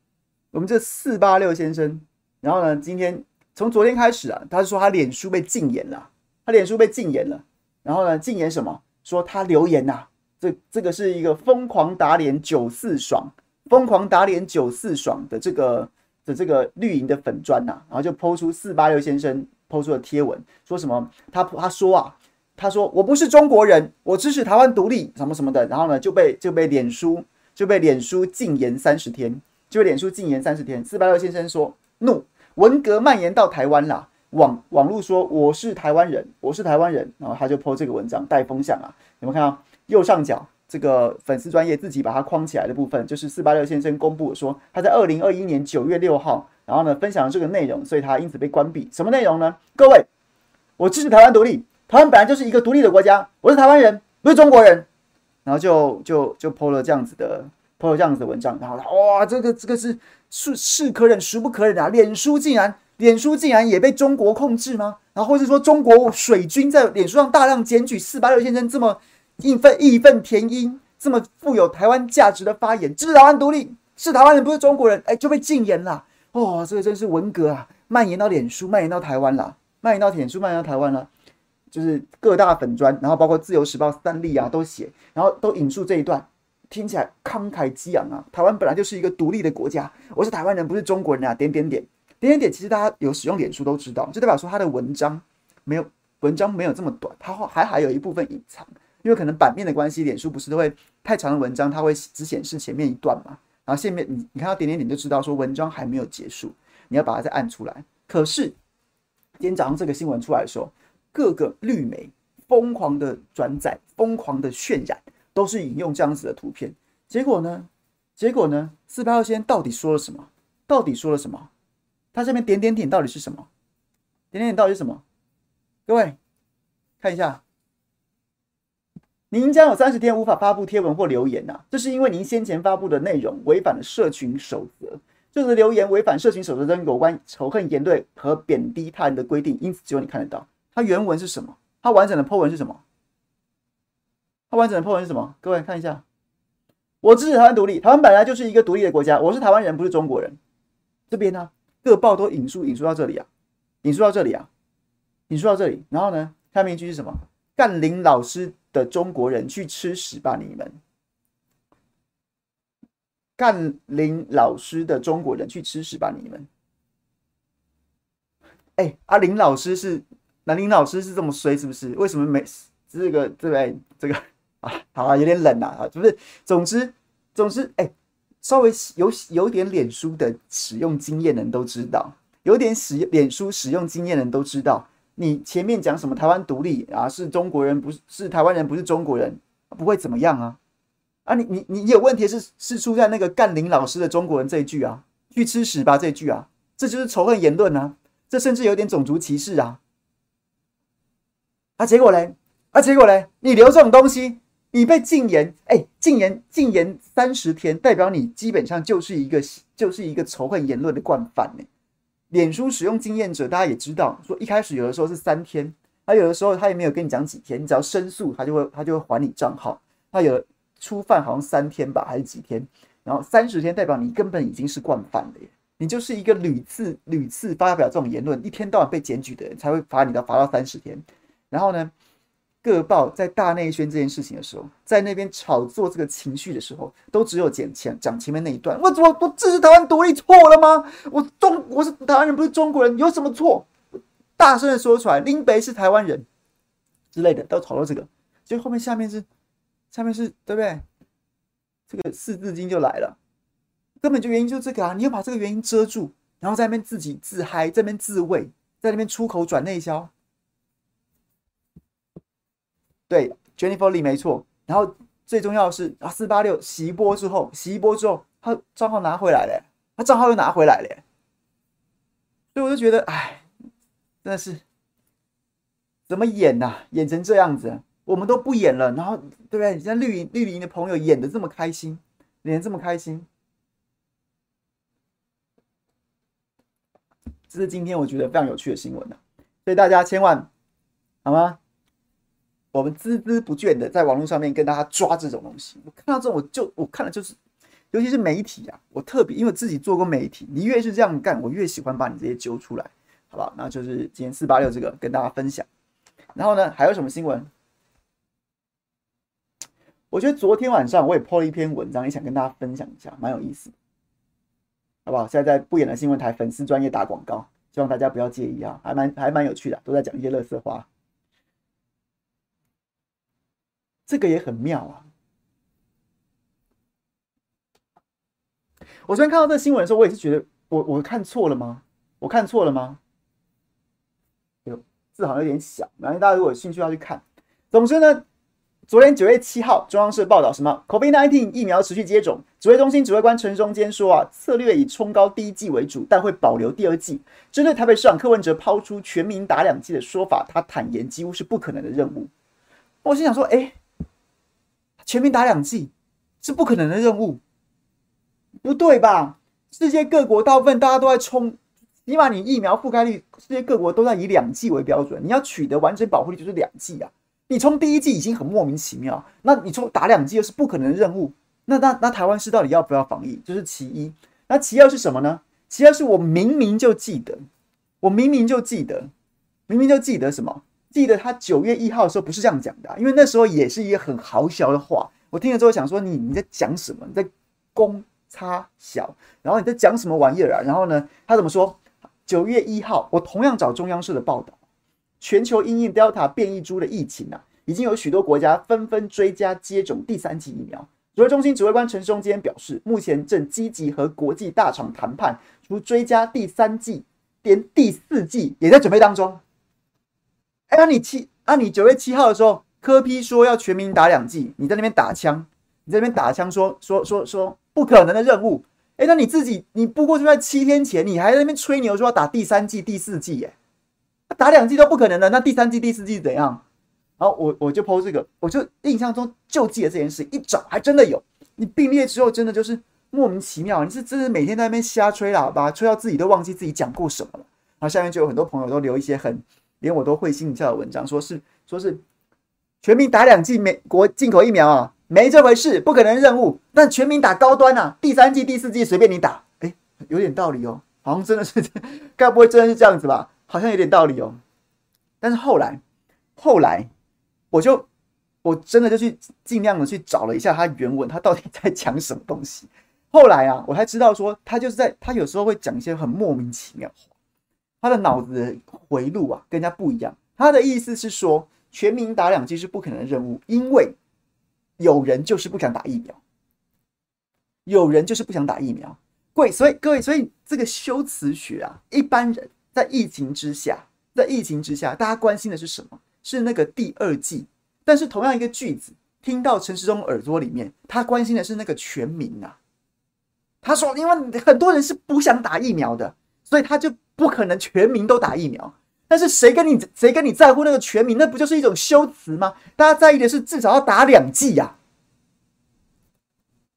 我们这四八六先生，然后呢，今天从昨天开始啊，他说他脸书被禁言了，他脸书被禁言了，然后呢，禁言什么？说他留言呐、啊，这这个是一个疯狂打脸九四爽，疯狂打脸九四爽的这个的这个绿营的粉砖呐、啊，然后就抛出四八六先生抛出的贴文，说什么？他他说啊。他说：“我不是中国人，我支持台湾独立，什么什么的。”然后呢，就被就被脸书就被脸书禁言三十天，就被脸书禁言三十天。四八六先生说：“怒，文革蔓延到台湾了。”网网络说：“我是台湾人，我是台湾人。”然后他就 po 这个文章带风向啊，有没有看到右上角这个粉丝专业自己把它框起来的部分，就是四八六先生公布说他在二零二一年九月六号，然后呢分享了这个内容，所以他因此被关闭。什么内容呢？各位，我支持台湾独立。台湾本来就是一个独立的国家，我是台湾人，不是中国人，然后就就就 po 了这样子的，po 了这样子的文章，然后哇，这个这个是是是可忍孰不可忍啊！脸书竟然脸书竟然也被中国控制吗？然后或是说中国水军在脸书上大量检举四八六先生这么义愤义愤填膺、这么富有台湾价值的发言，支持台湾独立，是台湾人不是中国人，哎，就被禁言了。哦，这个真是文革啊，蔓延到脸书，蔓延到台湾了，蔓延到脸书，蔓延到台湾了。就是各大粉专，然后包括自由时报、三立啊，都写，然后都引述这一段，听起来慷慨激昂啊！台湾本来就是一个独立的国家，我是台湾人，不是中国人啊！点点点点点点，其实大家有使用脸书都知道，就代表说他的文章没有文章没有这么短，它还还有一部分隐藏，因为可能版面的关系，脸书不是都会太长的文章，它会只显示前面一段嘛，然后下面你你看到点点点就知道说文章还没有结束，你要把它再按出来。可是今天早上这个新闻出来的时候。各个绿媒疯狂的转载，疯狂的渲染，都是引用这样子的图片。结果呢？结果呢？四八六先生到底说了什么？到底说了什么？他下面点点点到底是什么？点点点到底是什么？各位看一下，您将有三十天无法发布贴文或留言呐、啊，这是因为您先前发布的内容违反了社群守则，就是留言违反社群守则中有关仇恨言论和贬低他人的规定，因此只有你看得到。它原文是什么？它完整的 po 文是什么？它完整的 po 文是什么？各位看一下，我支持台湾独立，台湾本来就是一个独立的国家，我是台湾人，不是中国人。这边呢，各报都引述引述到这里啊，引述到这里啊，引述到这里。然后呢，下面一句是什么？干林老师的中国人去吃屎吧你们！干林老师的中国人去吃屎吧你们！哎，阿林老师是。南林老师是这么衰是不是？为什么没这个对不对这个 [LAUGHS] 啊？好啊，有点冷啊，是不是？总之总之，哎、稍微有有点脸书的使用经验的人都知道，有点使脸书使用经验的人都知道，你前面讲什么台湾独立啊，是中国人不是是台湾人不是中国人，不会怎么样啊？啊，你你你有问题是是出在那个干林老师的中国人这一句啊，去吃屎吧这一句啊，这就是仇恨言论啊，这甚至有点种族歧视啊。啊，结果嘞？啊，结果嘞？你留这种东西，你被禁言，哎、禁言禁言三十天，代表你基本上就是一个就是一个仇恨言论的惯犯呢。脸书使用经验者，大家也知道，说一开始有的时候是三天，他有的时候他也没有跟你讲几天，你只要申诉，他就会他就会还你账号。他有初犯好像三天吧，还是几天？然后三十天代表你根本已经是惯犯了耶，你就是一个屡次屡次发表这种言论，一天到晚被检举的人，才会罚你到罚到三十天。然后呢，各报在大内宣这件事情的时候，在那边炒作这个情绪的时候，都只有讲前讲前面那一段。我我我支持台湾独立错了吗？我中我是台湾人，不是中国人，有什么错？大声的说出来，林北是台湾人之类的，都炒作这个。就后面下面是下面是对不对？这个四字经就来了，根本就原因就是这个啊！你要把这个原因遮住，然后在那边自己自嗨，在那边自慰，在那边出口转内销。对，Jennifer Lee 没错。然后最重要的是啊，四八六洗一波之后，洗一波之后，他账号拿回来了，他账号又拿回来了。所以我就觉得，哎，真的是怎么演呐、演成这样子，我们都不演了。然后对不对？你像绿营绿营的朋友演的这么开心，演得这么开心，这是今天我觉得非常有趣的新闻呐。所以大家千万好吗？我们孜孜不倦的在网络上面跟大家抓这种东西，我看到这种我就我看了就是，尤其是媒体啊，我特别因为自己做过媒体，你越是这样干，我越喜欢把你这些揪出来，好不好？那就是今天四八六这个跟大家分享。然后呢，还有什么新闻？我觉得昨天晚上我也 po 了一篇文章，也想跟大家分享一下，蛮有意思，好不好？现在在不演的新闻台粉丝专业打广告，希望大家不要介意啊，还蛮还蛮有趣的，都在讲一些乐色话。这个也很妙啊！我昨天看到这个新闻的时候，我也是觉得我我看错了吗？我看错了吗？哎呦，字好像有点小，然后大家如果有兴趣要去看。总之呢，昨天九月七号，中央社报道什么？COVID-19 疫苗持续接种，指挥中心指挥官陈时中说啊，策略以冲高第一季为主，但会保留第二季。针对台北市长柯文哲抛出全民打两剂的说法，他坦言几乎是不可能的任务。我心想说，哎。全民打两剂是不可能的任务，不对吧？世界各国大部分大家都在冲，起码你疫苗覆盖率，世界各国都在以两剂为标准，你要取得完整保护率就是两剂啊。你冲第一剂已经很莫名其妙，那你冲打两剂又是不可能的任务。那那那台湾是到底要不要防疫？这、就是其一。那其二是什么呢？其二是我明明就记得，我明明就记得，明明就记得什么？记得他九月一号的时候不是这样讲的、因为那时候也是一个很豪小的话。我听了之后想说你，你在讲什么？你在公差小，然后你在讲什么玩意儿啊？然后呢，他怎么说？九月一号，我同样找中央社的报道，全球因应 Delta 变异株的疫情啊，已经有许多国家纷纷追加接种第三剂疫苗。指挥中心指挥官陈时中今天表示，目前正积极和国际大厂谈判，除追加第三剂，连第四剂也在准备当中。哎，那你七，那你九月七号的时候，科批说要全民打两剂，你在那边打枪，你在那边打枪说说说说不可能的任务。哎，那你自己，你不过就在七天前，你还在那边吹牛说要打第三季、第四季，哎，打两季都不可能的，那第三季、第四季怎样？然后我我就抛这个，我就印象中就记得这件事，一找还真的有。你并列之后，真的就是莫名其妙，你是真的每天在那边瞎吹喇叭，吹到自己都忘记自己讲过什么了。然后下面就有很多朋友都留一些很。连我都会心一笑的文章，说是说是全民打两剂美国进口疫苗啊，没这回事，不可能任务。但全民打高端啊，第三剂、第四剂随便你打，哎，有点道理哦，好像真的是，[LAUGHS] 该不会真的是这样子吧？好像有点道理哦。但是后来，后来我就我真的就去尽量的去找了一下他原文，他到底在讲什么东西。后来啊，我才知道说他就是在他有时候会讲一些很莫名其妙。他的脑子回路啊，跟人家不一样。他的意思是说，全民打两剂是不可能的任务，因为有人就是不想打疫苗，有人就是不想打疫苗。贵，所以各位，所以这个修辞学啊，一般人在疫情之下，在疫情之下，大家关心的是什么？是那个第二剂。但是同样一个句子，听到陈时中耳朵里面，他关心的是那个全民啊。他说，因为很多人是不想打疫苗的，所以他就。不可能全民都打疫苗，但是谁跟你谁跟你在乎那个全民？那不就是一种修辞吗？大家在意的是至少要打两剂呀。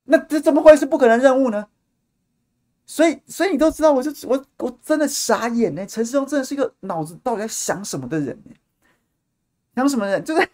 那这怎么会是不可能任务呢？所以，所以你都知道，我就我我真的傻眼呢。陈世忠真的是一个脑子到底在想什么的人呢？想什么人？就是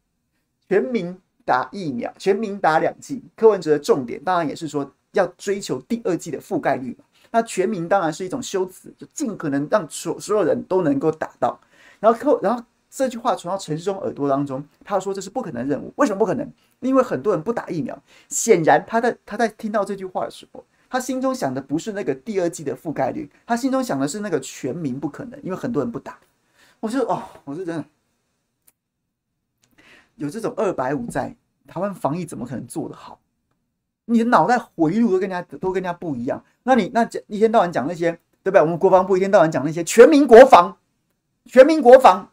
[LAUGHS] 全民打疫苗，全民打两剂。柯文哲的重点当然也是说要追求第二剂的覆盖率嘛。那全民当然是一种修辞，就尽可能让所所有人都能够打到。然后后，然后这句话传到陈时中耳朵当中，他说这是不可能任务。为什么不可能？因为很多人不打疫苗。显然他在他在听到这句话的时候，他心中想的不是那个第二季的覆盖率，他心中想的是那个全民不可能，因为很多人不打。我说哦，我是真的有这种二百五在台湾防疫，怎么可能做得好？你的脑袋回路都跟人家都跟人家不一样，那你那讲一天到晚讲那些，对不对？我们国防部一天到晚讲那些全民国防、全民国防、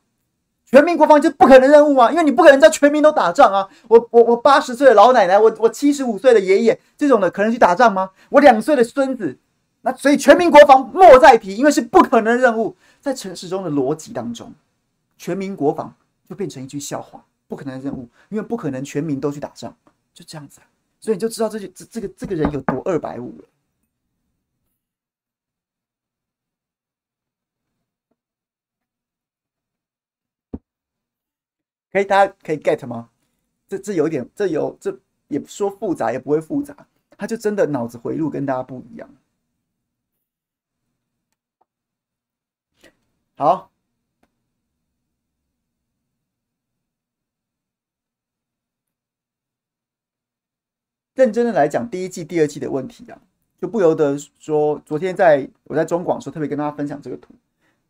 全民国防，就不可能任务啊！因为你不可能在全民都打仗啊！我我我八十岁的老奶奶，我我七十五岁的爷爷，这种的可能去打仗吗？我两岁的孙子，那所以全民国防莫再提，因为是不可能任务。在城市中的逻辑当中，全民国防就变成一句笑话，不可能任务，因为不可能全民都去打仗，就这样子。所以你就知道这句这这个这个人有多二百五了。可以，大家可以 get 吗？这这有点，这有这也说复杂也不会复杂，他就真的脑子回路跟大家不一样。好。认真的来讲，第一季、第二季的问题啊，就不由得说，昨天在我在中广的时候，特别跟大家分享这个图，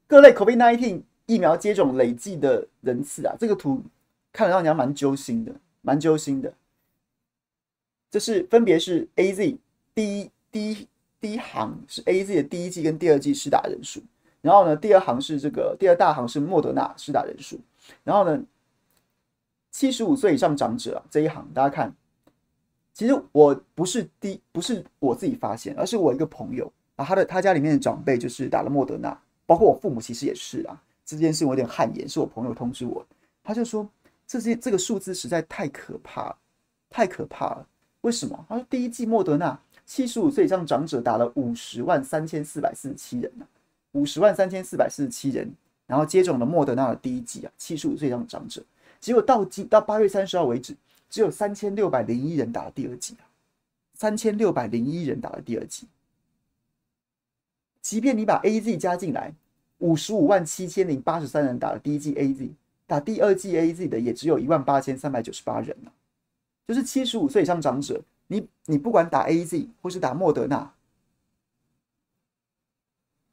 各类 COVID-19 疫苗接种累计的人次啊，这个图看得让人家蛮揪心的，蛮揪心的。这是分别是 AZ 第一第一第一行是 AZ 的第一季跟第二季施打人数，然后呢，第二行是这个第二大行是莫德纳施打人数，然后呢，七十五岁以上长者啊这一行，大家看。其实我不是第不是我自己发现，而是我一个朋友啊，他的他家里面的长辈就是打了莫德纳，包括我父母其实也是啊。这件事我有点汗颜，是我朋友通知我，他就说这些这个数字实在太可怕，太可怕了。为什么？他说第一季莫德纳七十五岁以上长者打了五十万三千四百四十七人，五十万三千四百四十七人，然后接种了莫德纳的第一季啊，七十五岁以上长者，结果到今到八月三十号为止，只有三千六百零一人打了第二季啊，三千六百零一人打了第二季，即便你把 AZ 加进来，五十五万七千零八十三人打了第一剂 AZ，打第二剂 AZ 的也只有一万八千三百九十八人，就是七十五岁以上长者。你你不管打 AZ 或是打莫德纳，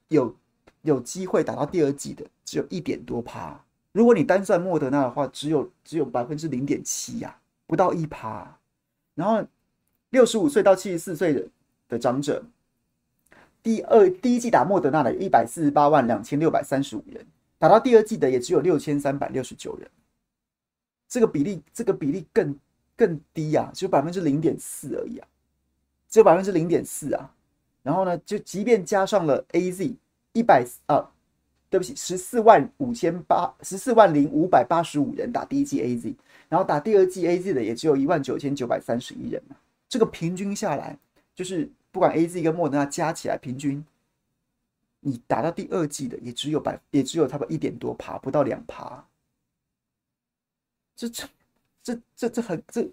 有有机会打到第二剂的只有一点多趴。如果你单算莫德纳的话，只有只有百分之零点七呀，不到一趴。然后六十五岁到七十四岁的的长者，第二第一季打莫德纳的有一百四十八万两千六百三十五人，打到第二季的也只有六千三百六十九人。这个比例，这个比例更。更低啊，只有百分之零点四而已啊，只有百分之零点四啊。然后呢，就即便加上了 AZ 一百啊，对不起，十四万五千八十四万零五百八十五人打第一季 AZ，然后打第二季 AZ 的也只有一万九千九百三十一人啊。这个平均下来，就是不管 AZ 跟莫德纳加起来，平均你打到第二剂的也只有百，也只有差不多一点多趴，不到两趴。这这。这这这很这，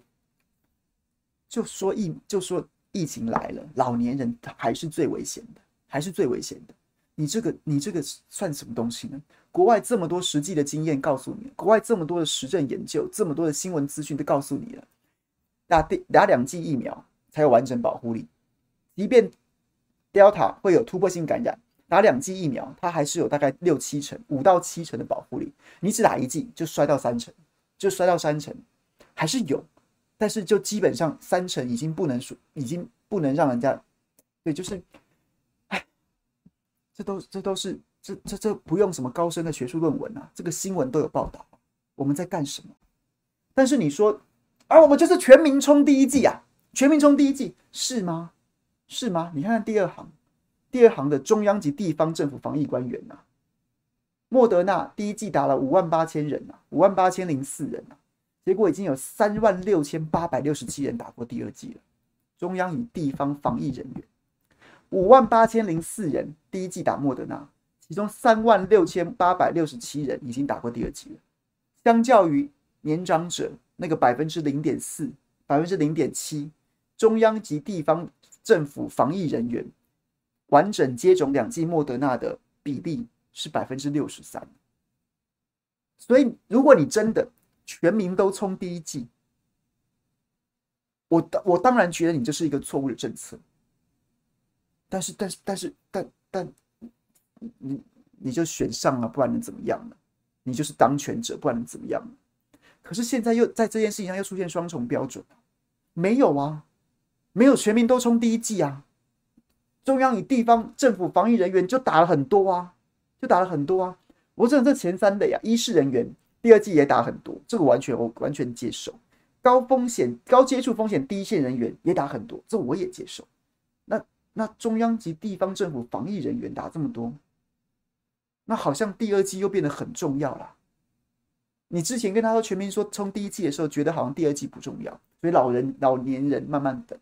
就说疫就说疫情来了，老年人还是最危险的，还是最危险的。你这个你这个算什么东西呢？国外这么多实际的经验告诉你，国外这么多的实证研究，这么多的新闻资讯都告诉你了，打第打两剂疫苗才有完整保护力。即便 Delta 会有突破性感染，打两剂疫苗它还是有大概六七成、五到七成的保护力。你只打一剂就摔到三成，就摔到三成。还是有，但是就基本上三成已经不能说，已经不能让人家，对，就是，哎，这都这都是这这这不用什么高深的学术论文啊，这个新闻都有报道，我们在干什么？但是你说，啊，我们就是全民冲第一剂啊，全民冲第一剂是吗？是吗？你看看第二行，第二行的中央及地方政府防疫官员啊，莫德纳第一季打了五万八千人啊，五万八千零四人啊。结果已经有三万六千八百六十七人打过第二季了。中央与地方防疫人员五万八千零四人第一季打莫德纳，其中三万六千八百六十七人已经打过第二季了。相较于年长者那个百分之零点四、百分之零点七，中央及地方政府防疫人员完整接种两剂莫德纳的比例是百分之六十三。所以，如果你真的全民都冲第一剂，我我当然觉得你这是一个错误的政策，但是但是但是但但你你就选上了，不然能怎么样呢？你就是当权者，不然能怎么样？可是现在又在这件事情上又出现双重标准，没有啊，没有全民都冲第一剂啊，中央与地方政府防疫人员就打了很多啊，就打了很多啊，我讲这前三类啊，医事人员。第二剂也打很多，这个完全我完全接受。高风险、高接触风险第一线人员也打很多，这我也接受。那那中央及地方政府防疫人员打这么多，那好像第二剂又变得很重要了。你之前跟他说全民说冲第一剂的时候，觉得好像第二剂不重要，所以老人老年人慢慢等。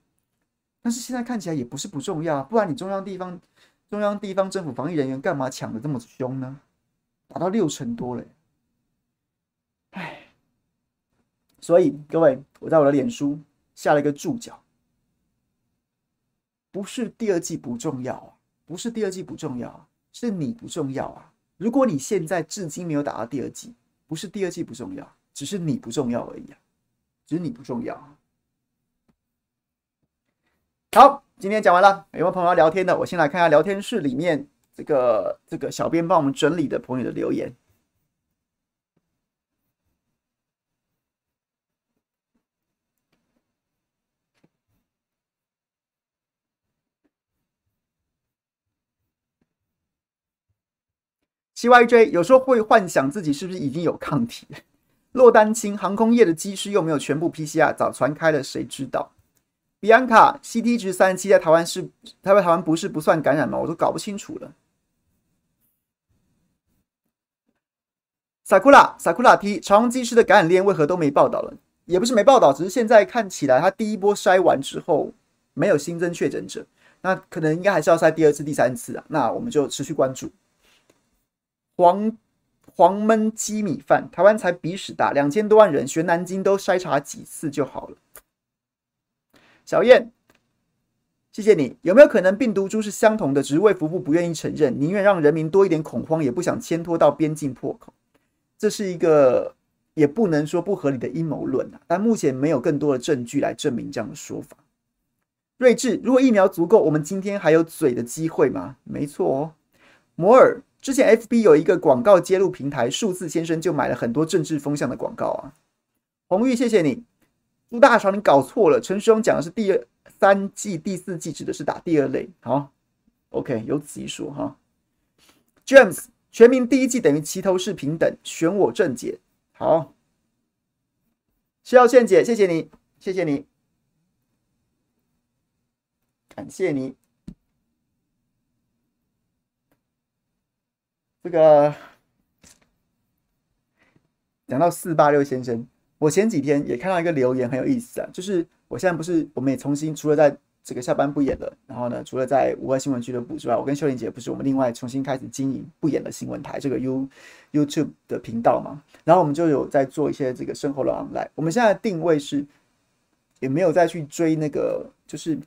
但是现在看起来也不是不重要啊，不然你中央地方中央地方政府防疫人员干嘛抢得这么凶呢？打到六成多了。哎，所以各位，我在我的脸书下了一个注脚，不是第二季不重要啊，不是第二季不重要啊，是你不重要啊。如果你现在至今没有打到第二季，不是第二季不重要，只是你不重要而已啊，只是你不重要。好，今天讲完了，有没有朋友要聊天的？我先来看一下聊天室里面这个这个小编帮我们整理的朋友的留言。CYJ 有时候会幻想自己是不是已经有抗体。落单清航空业的机师又没有全部 PCR，早传开了，谁知道？比安卡 CT 值三十七，在台湾是台湾台湾不是不算感染吗？我都搞不清楚了。萨库拉萨库拉 T 长荣机师的感染链为何都没报道了？也不是没报道，只是现在看起来他第一波筛完之后，没有新增确诊者，那可能应该还是要筛第二次、第三次啊。那我们就持续关注。黄黄焖鸡米饭，台湾才鼻屎大，两千多万人，学南京都筛查几次就好了。小燕，谢谢你。有没有可能病毒株是相同的，只是卫福部不愿意承认，宁愿让人民多一点恐慌，也不想牵拖到边境破口？这是一个也不能说不合理的阴谋论啊，但目前没有更多的证据来证明这样的说法。睿智，如果疫苗足够，我们今天还有嘴的机会吗？没错哦，摩尔。之前 FB 有一个广告揭露平台，数字先生就买了很多政治风向的广告啊。红玉，谢谢你。朱大肠，你搞错了，陈师兄讲的是第二三季、第四季，指的是打第二类。好，OK，有此一说哈。James，全民第一季等于齐头式平等，选我正解。好，需要劝解，谢谢你，谢谢你，感谢你。这个讲到四八六先生，我前几天也看到一个留言很有意思啊，就是我现在不是我们也重新除了在这个下班不演了，然后呢，除了在五二新闻俱乐部之外，我跟秀玲姐不是我们另外重新开始经营不演的新闻台这个 You YouTube 的频道嘛，然后我们就有在做一些这个生活的 online，我们现在定位是也没有再去追那个，就是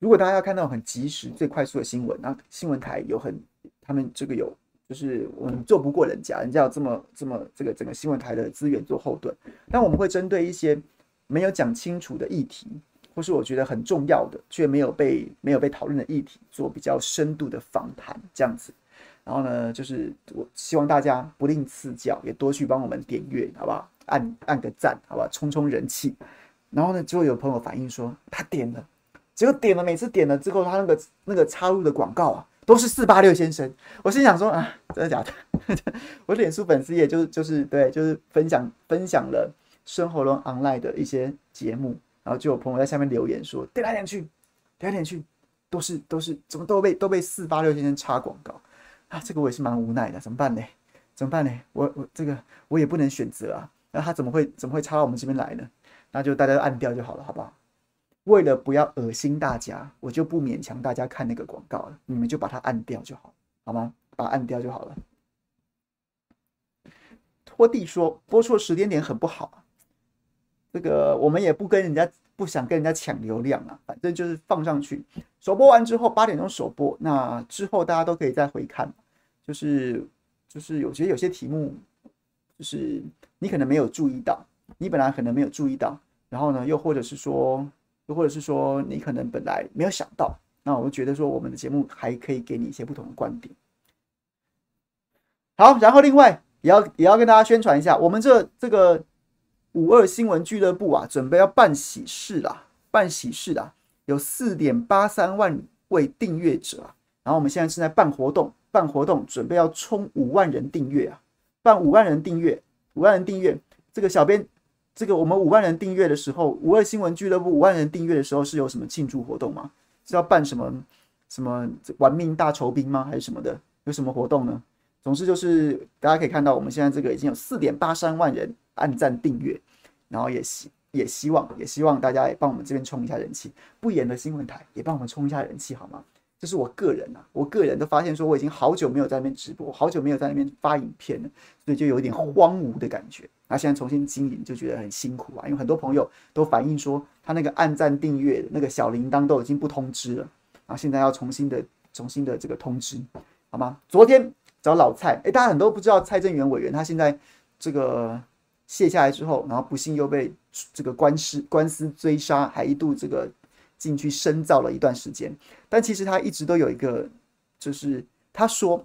如果大家要看到很及时、最快速的新闻，那新闻台有很他们这个有。就是我们做不过人家，人家有这么这么这个整个新闻台的资源做后盾，但我们会针对一些没有讲清楚的议题，或是我觉得很重要的却没有被没有被讨论的议题，做比较深度的访谈这样子。然后呢，就是我希望大家不吝赐教，也多去帮我们点阅，好不好？按按个赞，好不好？冲冲人气。然后呢，就会有朋友反映说他点了，结果点了，每次点了之后，他那个那个插入的广告啊。都是四八六先生，我心想说啊，真的假的？[LAUGHS] 我脸书粉丝页就是就是对，就是分享分享了生活中 online 的一些节目，然后就有朋友在下面留言说点来点去，点来点去，都是都是怎么都被都被四八六先生插广告啊！这个我也是蛮无奈的，怎么办呢？怎么办呢？我我这个我也不能选择啊，那他怎么会怎么会插到我们这边来呢？那就大家都按掉就好了，好不好？为了不要恶心大家，我就不勉强大家看那个广告了。你们就把它按掉就好，好吗？把它按掉就好了。拖地说播出的时间点很不好，这个我们也不跟人家不想跟人家抢流量啊，反正就是放上去。首播完之后八点钟首播，那之后大家都可以再回看。就是就是有些有些题目，就是你可能没有注意到，你本来可能没有注意到，然后呢，又或者是说。又或者是说，你可能本来没有想到，那我就觉得说，我们的节目还可以给你一些不同的观点。好，然后另外也要也要跟大家宣传一下，我们这这个五二新闻俱乐部啊，准备要办喜事啦，办喜事啦，有四点八三万位订阅者啊，然后我们现在正在办活动，办活动准备要冲五万人订阅啊，办五万人订阅，五万人订阅，这个小编。这个我们五万人订阅的时候，五二新闻俱乐部五万人订阅的时候是有什么庆祝活动吗？是要办什么什么玩命大酬宾吗？还是什么的？有什么活动呢？总之就是大家可以看到，我们现在这个已经有四点八三万人按赞订阅，然后也希也希望也希望大家也帮我们这边冲一下人气，不演的新闻台也帮我们冲一下人气好吗？这是我个人啊，我个人都发现说，我已经好久没有在那边直播，好久没有在那边发影片了，所以就有一点荒芜的感觉。那现在重新经营，就觉得很辛苦啊。因为很多朋友都反映说，他那个按赞订阅的那个小铃铛都已经不通知了，然后现在要重新的、重新的这个通知，好吗？昨天找老蔡，哎，大家很多不知道蔡正元委员，他现在这个卸下来之后，然后不幸又被这个官司官司追杀，还一度这个。进去深造了一段时间，但其实他一直都有一个，就是他说，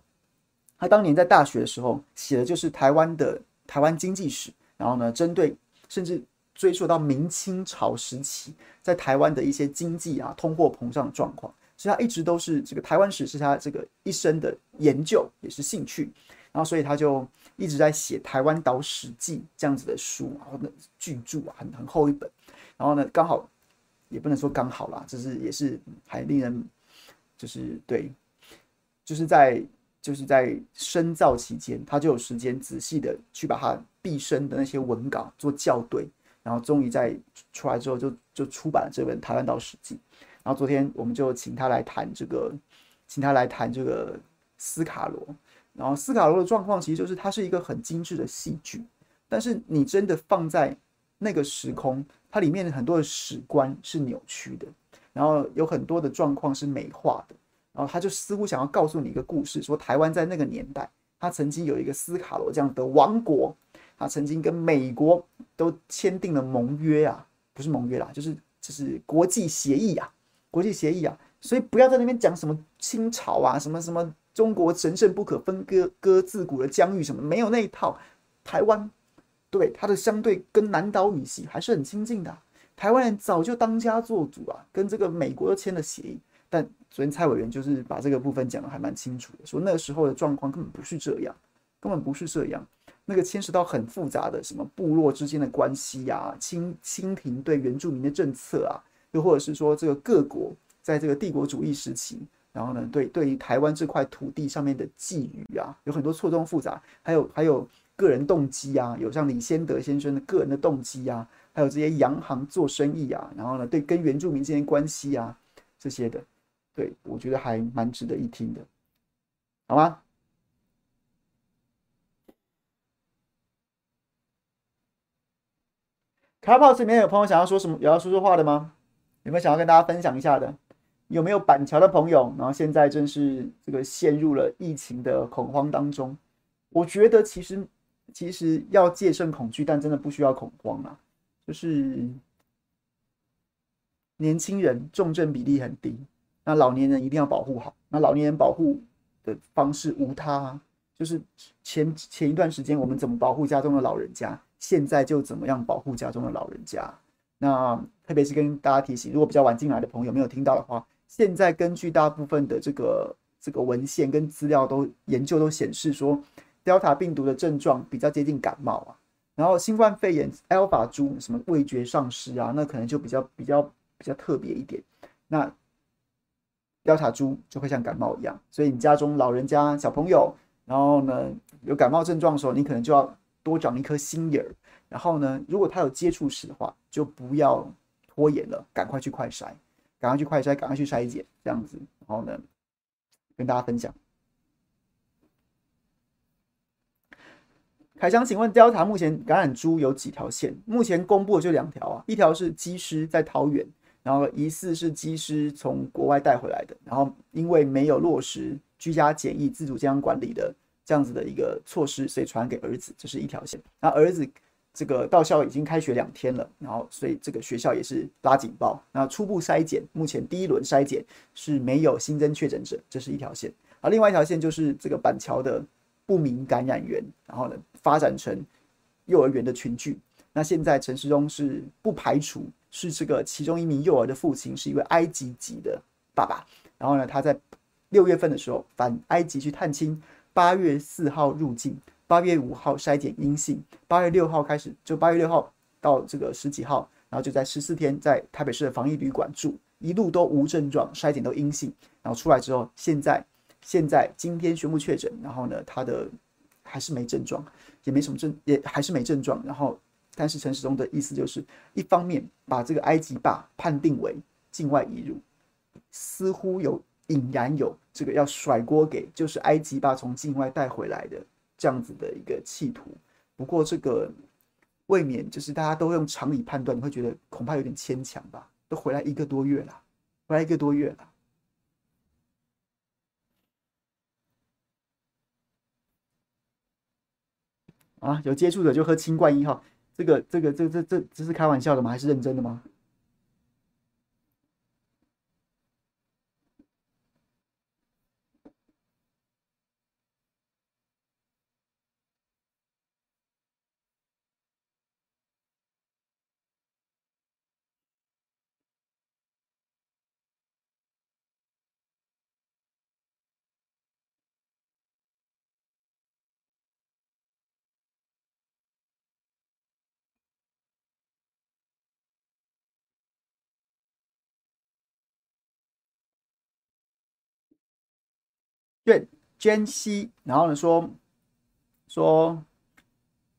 他当年在大学的时候写的就是台湾的台湾经济史，然后呢，针对甚至追溯到明清朝时期，在台湾的一些经济啊、通货膨胀状况，所以他一直都是这个台湾史是他这个一生的研究，也是兴趣，然后所以他就一直在写《台湾岛史记》这样子的书，然后呢巨著啊，很很厚一本，然后呢刚好。也不能说刚好啦，就是也是还令人，就是对，就是在就是在深造期间，他就有时间仔细的去把他毕生的那些文稿做校对，然后终于在出来之后就就出版了这本《台湾岛史记》。然后昨天我们就请他来谈这个，请他来谈这个斯卡罗。然后斯卡罗的状况其实就是它是一个很精致的戏剧，但是你真的放在那个时空，它里面很多的史观是扭曲的，然后有很多的状况是美化的。然后他就似乎想要告诉你一个故事，说台湾在那个年代，他曾经有一个斯卡罗这样的王国，他曾经跟美国都签订了盟约啊，不是盟约啦，就是就是国际协议啊，国际协议啊，所以不要在那边讲什么清朝啊，什么什么中国神圣不可分割割自古的疆域什么，没有那一套。台湾对它的相对跟南岛语系还是很亲近的，台湾人早就当家做主啊，跟这个美国都签了协议。但昨天蔡委员就是把这个部分讲得还蛮清楚的，说那个时候的状况根本不是这样，根本不是这样。那个牵涉到很复杂的什么部落之间的关系呀，清清廷对原住民的政策啊，又或者是说这个各国在这个帝国主义时期，然后呢，对对于台湾这块土地上面的觊觎啊，有很多错综复杂，还有还有个人动机啊，有像李先德先生的个人的动机啊，还有这些洋行做生意啊，然后呢，对跟原住民之间关系啊这些的。对，我觉得还蛮值得一听的，好吗？Clubhouse 里面有朋友想要说什么，有要说说话的吗？有没有想要跟大家分享一下的？有没有板桥的朋友？然后现在正是这个陷入了疫情的恐慌当中。我觉得其实其实要戒慎恐惧，但真的不需要恐慌啊。就是年轻人重症比例很低。那老年人一定要保护好。那老年人保护的方式无他，就是前前一段时间我们怎么保护家中的老人家，现在就怎么样保护家中的老人家。那特别是跟大家提醒，如果比较晚进来的朋友没有听到的话，现在根据大部分的这个这个文献跟资料都研究都显示说，Delta 病毒的症状比较接近感冒啊。然后新冠肺炎 Alpha 株什么味觉丧失啊，那可能就比较比较比较特别一点。那 Delta 株就会像感冒一样，所以你家中老人家、小朋友，然后呢有感冒症状的时候，你可能就要多长一颗心眼儿。然后呢，如果他有接触史的话，就不要拖延了，赶快去快筛，赶快去快筛，赶快去筛检，这样子。然后呢，跟大家分享。凯翔，请问 Delta 目前感染株有几条线？目前公布的就两条啊，一条是机师在桃园。然后疑似是机师从国外带回来的，然后因为没有落实居家检疫、自主健康管理的这样子的一个措施，所以传给儿子，这是一条线。那儿子这个到校已经开学两天了，然后所以这个学校也是拉警报。那初步筛检，目前第一轮筛检是没有新增确诊者，这是一条线。而另外一条线就是这个板桥的不明感染源，然后呢发展成幼儿园的群聚。那现在陈时中是不排除。是这个其中一名幼儿的父亲是一位埃及籍的爸爸，然后呢，他在六月份的时候返埃及去探亲，八月四号入境，八月五号筛检阴性，八月六号开始就八月六号到这个十几号，然后就在十四天在台北市的防疫旅馆住，一路都无症状，筛检都阴性，然后出来之后，现在现在今天宣布确诊，然后呢，他的还是没症状，也没什么症，也还是没症状，然后。但是陈时中的意思就是，一方面把这个埃及爸判定为境外移入，似乎有隐然有这个要甩锅给就是埃及爸从境外带回来的这样子的一个企图。不过这个未免就是大家都用常理判断，你会觉得恐怕有点牵强吧？都回来一个多月了，回来一个多月了。啊，有接触的就喝清冠一号。这个这个这这这这是开玩笑的吗？还是认真的吗？对，娟西，然后呢说说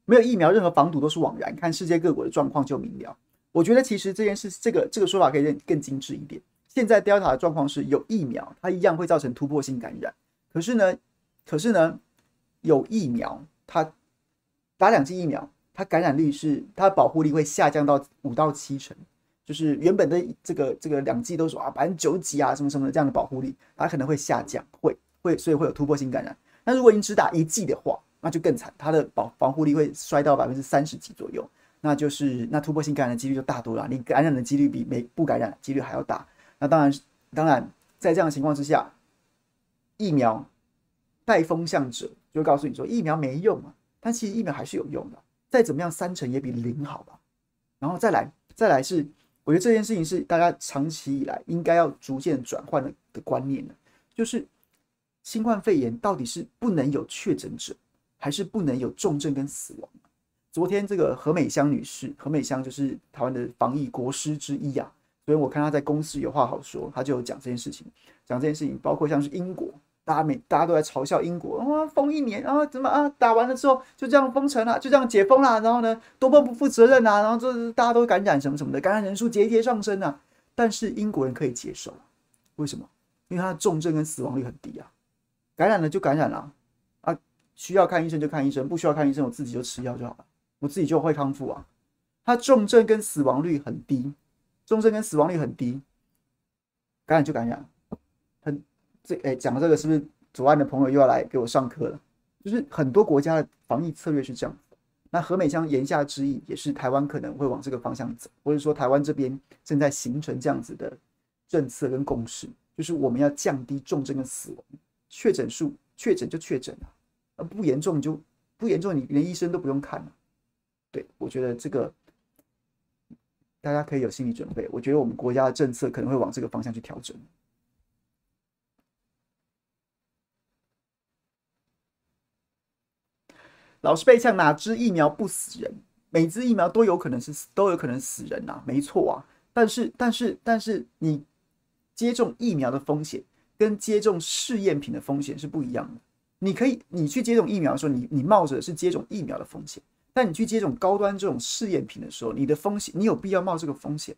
没有疫苗，任何防堵都是枉然。看世界各国的状况就明了。我觉得其实这件事，这个这个说法可以更更精致一点。现在 Delta 的状况是有疫苗，它一样会造成突破性感染。可是呢，可是呢，有疫苗，它打两剂疫苗，它感染率是它保护力会下降到五到七成，就是原本的这个这个两剂都说啊百分之九几啊什么什么的这样的保护力，它可能会下降，会会所以会有突破性感染。那如果你只打一剂的话，那就更惨，它的保防护力会衰到百分之三十几左右。那就是那突破性感染的几率就大多了，你感染的几率比没不感染几率还要大。那当然，当然在这样的情况之下，疫苗带风向者就告诉你说疫苗没用啊，但其实疫苗还是有用的，再怎么样三成也比零好吧。然后再来，再来是我觉得这件事情是大家长期以来应该要逐渐转换的的观念的，就是新冠肺炎到底是不能有确诊者，还是不能有重症跟死亡？昨天这个何美香女士，何美香就是台湾的防疫国师之一啊，所以我看她在公司有话好说，她就有讲这件事情，讲这件事情，包括像是英国，大家每大家都在嘲笑英国啊，封一年啊，怎么啊，打完了之后就这样封城了，就这样解封了，然后呢，多么不负责任啊，然后这大家都感染什么什么的，感染人数节节上升啊，但是英国人可以接受，为什么？因为他的重症跟死亡率很低啊，感染了就感染了啊，需要看医生就看医生，不需要看医生，我自己就吃药就好了。我自己就会康复啊，他重症跟死亡率很低，重症跟死亡率很低，感染就感染。很这哎，讲这个是不是左岸的朋友又要来给我上课了？就是很多国家的防疫策略是这样。那何美香言下之意也是台湾可能会往这个方向走，或者说台湾这边正在形成这样子的政策跟共识，就是我们要降低重症跟死亡，确诊数确诊就确诊了，啊不严重就不严重，你连医生都不用看了。对，我觉得这个大家可以有心理准备。我觉得我们国家的政策可能会往这个方向去调整。老是被呛，哪支疫苗不死人？每支疫苗都有可能是都有可能死人呐，没错啊。但是但是但是，你接种疫苗的风险跟接种试验品的风险是不一样的。你可以，你去接种疫苗的时候，你你冒着是接种疫苗的风险。但你去接种高端这种试验品的时候，你的风险，你有必要冒这个风险？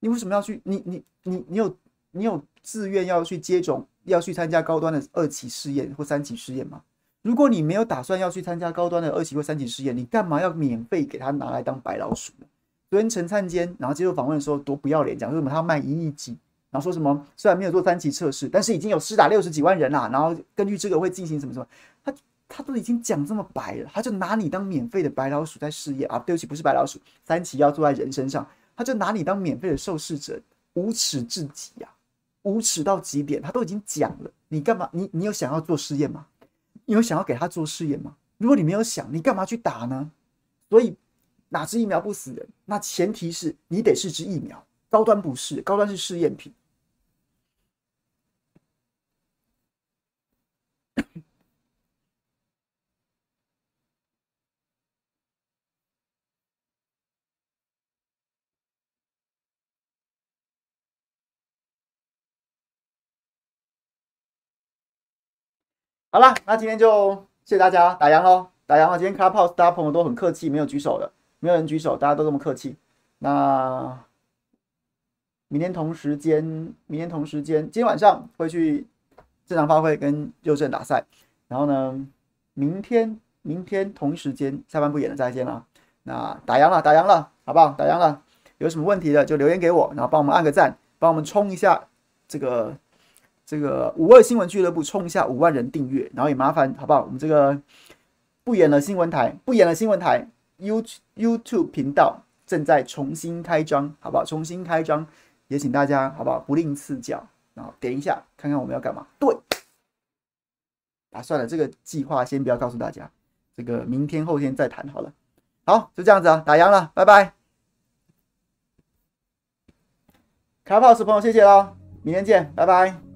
你为什么要去？你你你你有你有自愿要去接种，要去参加高端的二期试验或三期试验吗？如果你没有打算要去参加高端的二期或三期试验，你干嘛要免费给他拿来当白老鼠呢？昨天陈灿坚然后接受访问的时候多不要脸，讲说什么他要卖一亿剂，然后说什么虽然没有做三期测试，但是已经有施打六十几万人啦，然后根据这个会进行什么什么，他。他都已经讲这么白了，他就拿你当免费的白老鼠在试验啊！对不起，不是白老鼠，三期要做在人身上，他就拿你当免费的受试者，无耻至极呀、啊！无耻到极点，他都已经讲了，你干嘛？你你有想要做试验吗？你有想要给他做试验吗？如果你没有想，你干嘛去打呢？所以哪支疫苗不死人？那前提是你得是支疫苗，高端不是，高端是试验品。好了，那今天就谢谢大家打烊喽，打烊了。今天 Clubhouse 大家朋友都很客气，没有举手的，没有人举手，大家都这么客气。那明天同时间，明天同时间，今天晚上会去正常发挥跟佑正打赛。然后呢，明天明天同一时间下班不演了，再见了。那打烊了，打烊了，好不好？打烊了，有什么问题的就留言给我，然后帮我们按个赞，帮我们冲一下这个。这个五二新闻俱乐部冲一下五万人订阅，然后也麻烦好不好？我们这个不演了新闻台，不演了新闻台，YouTube YouTube 频道正在重新开张，好不好？重新开张，也请大家好不好？不吝赐教，然后点一下看看我们要干嘛。对，啊，算了，这个计划先不要告诉大家，这个明天后天再谈好了。好，就这样子啊，打烊了，拜拜。卡 p o 朋友，谢谢喽，明天见，拜拜。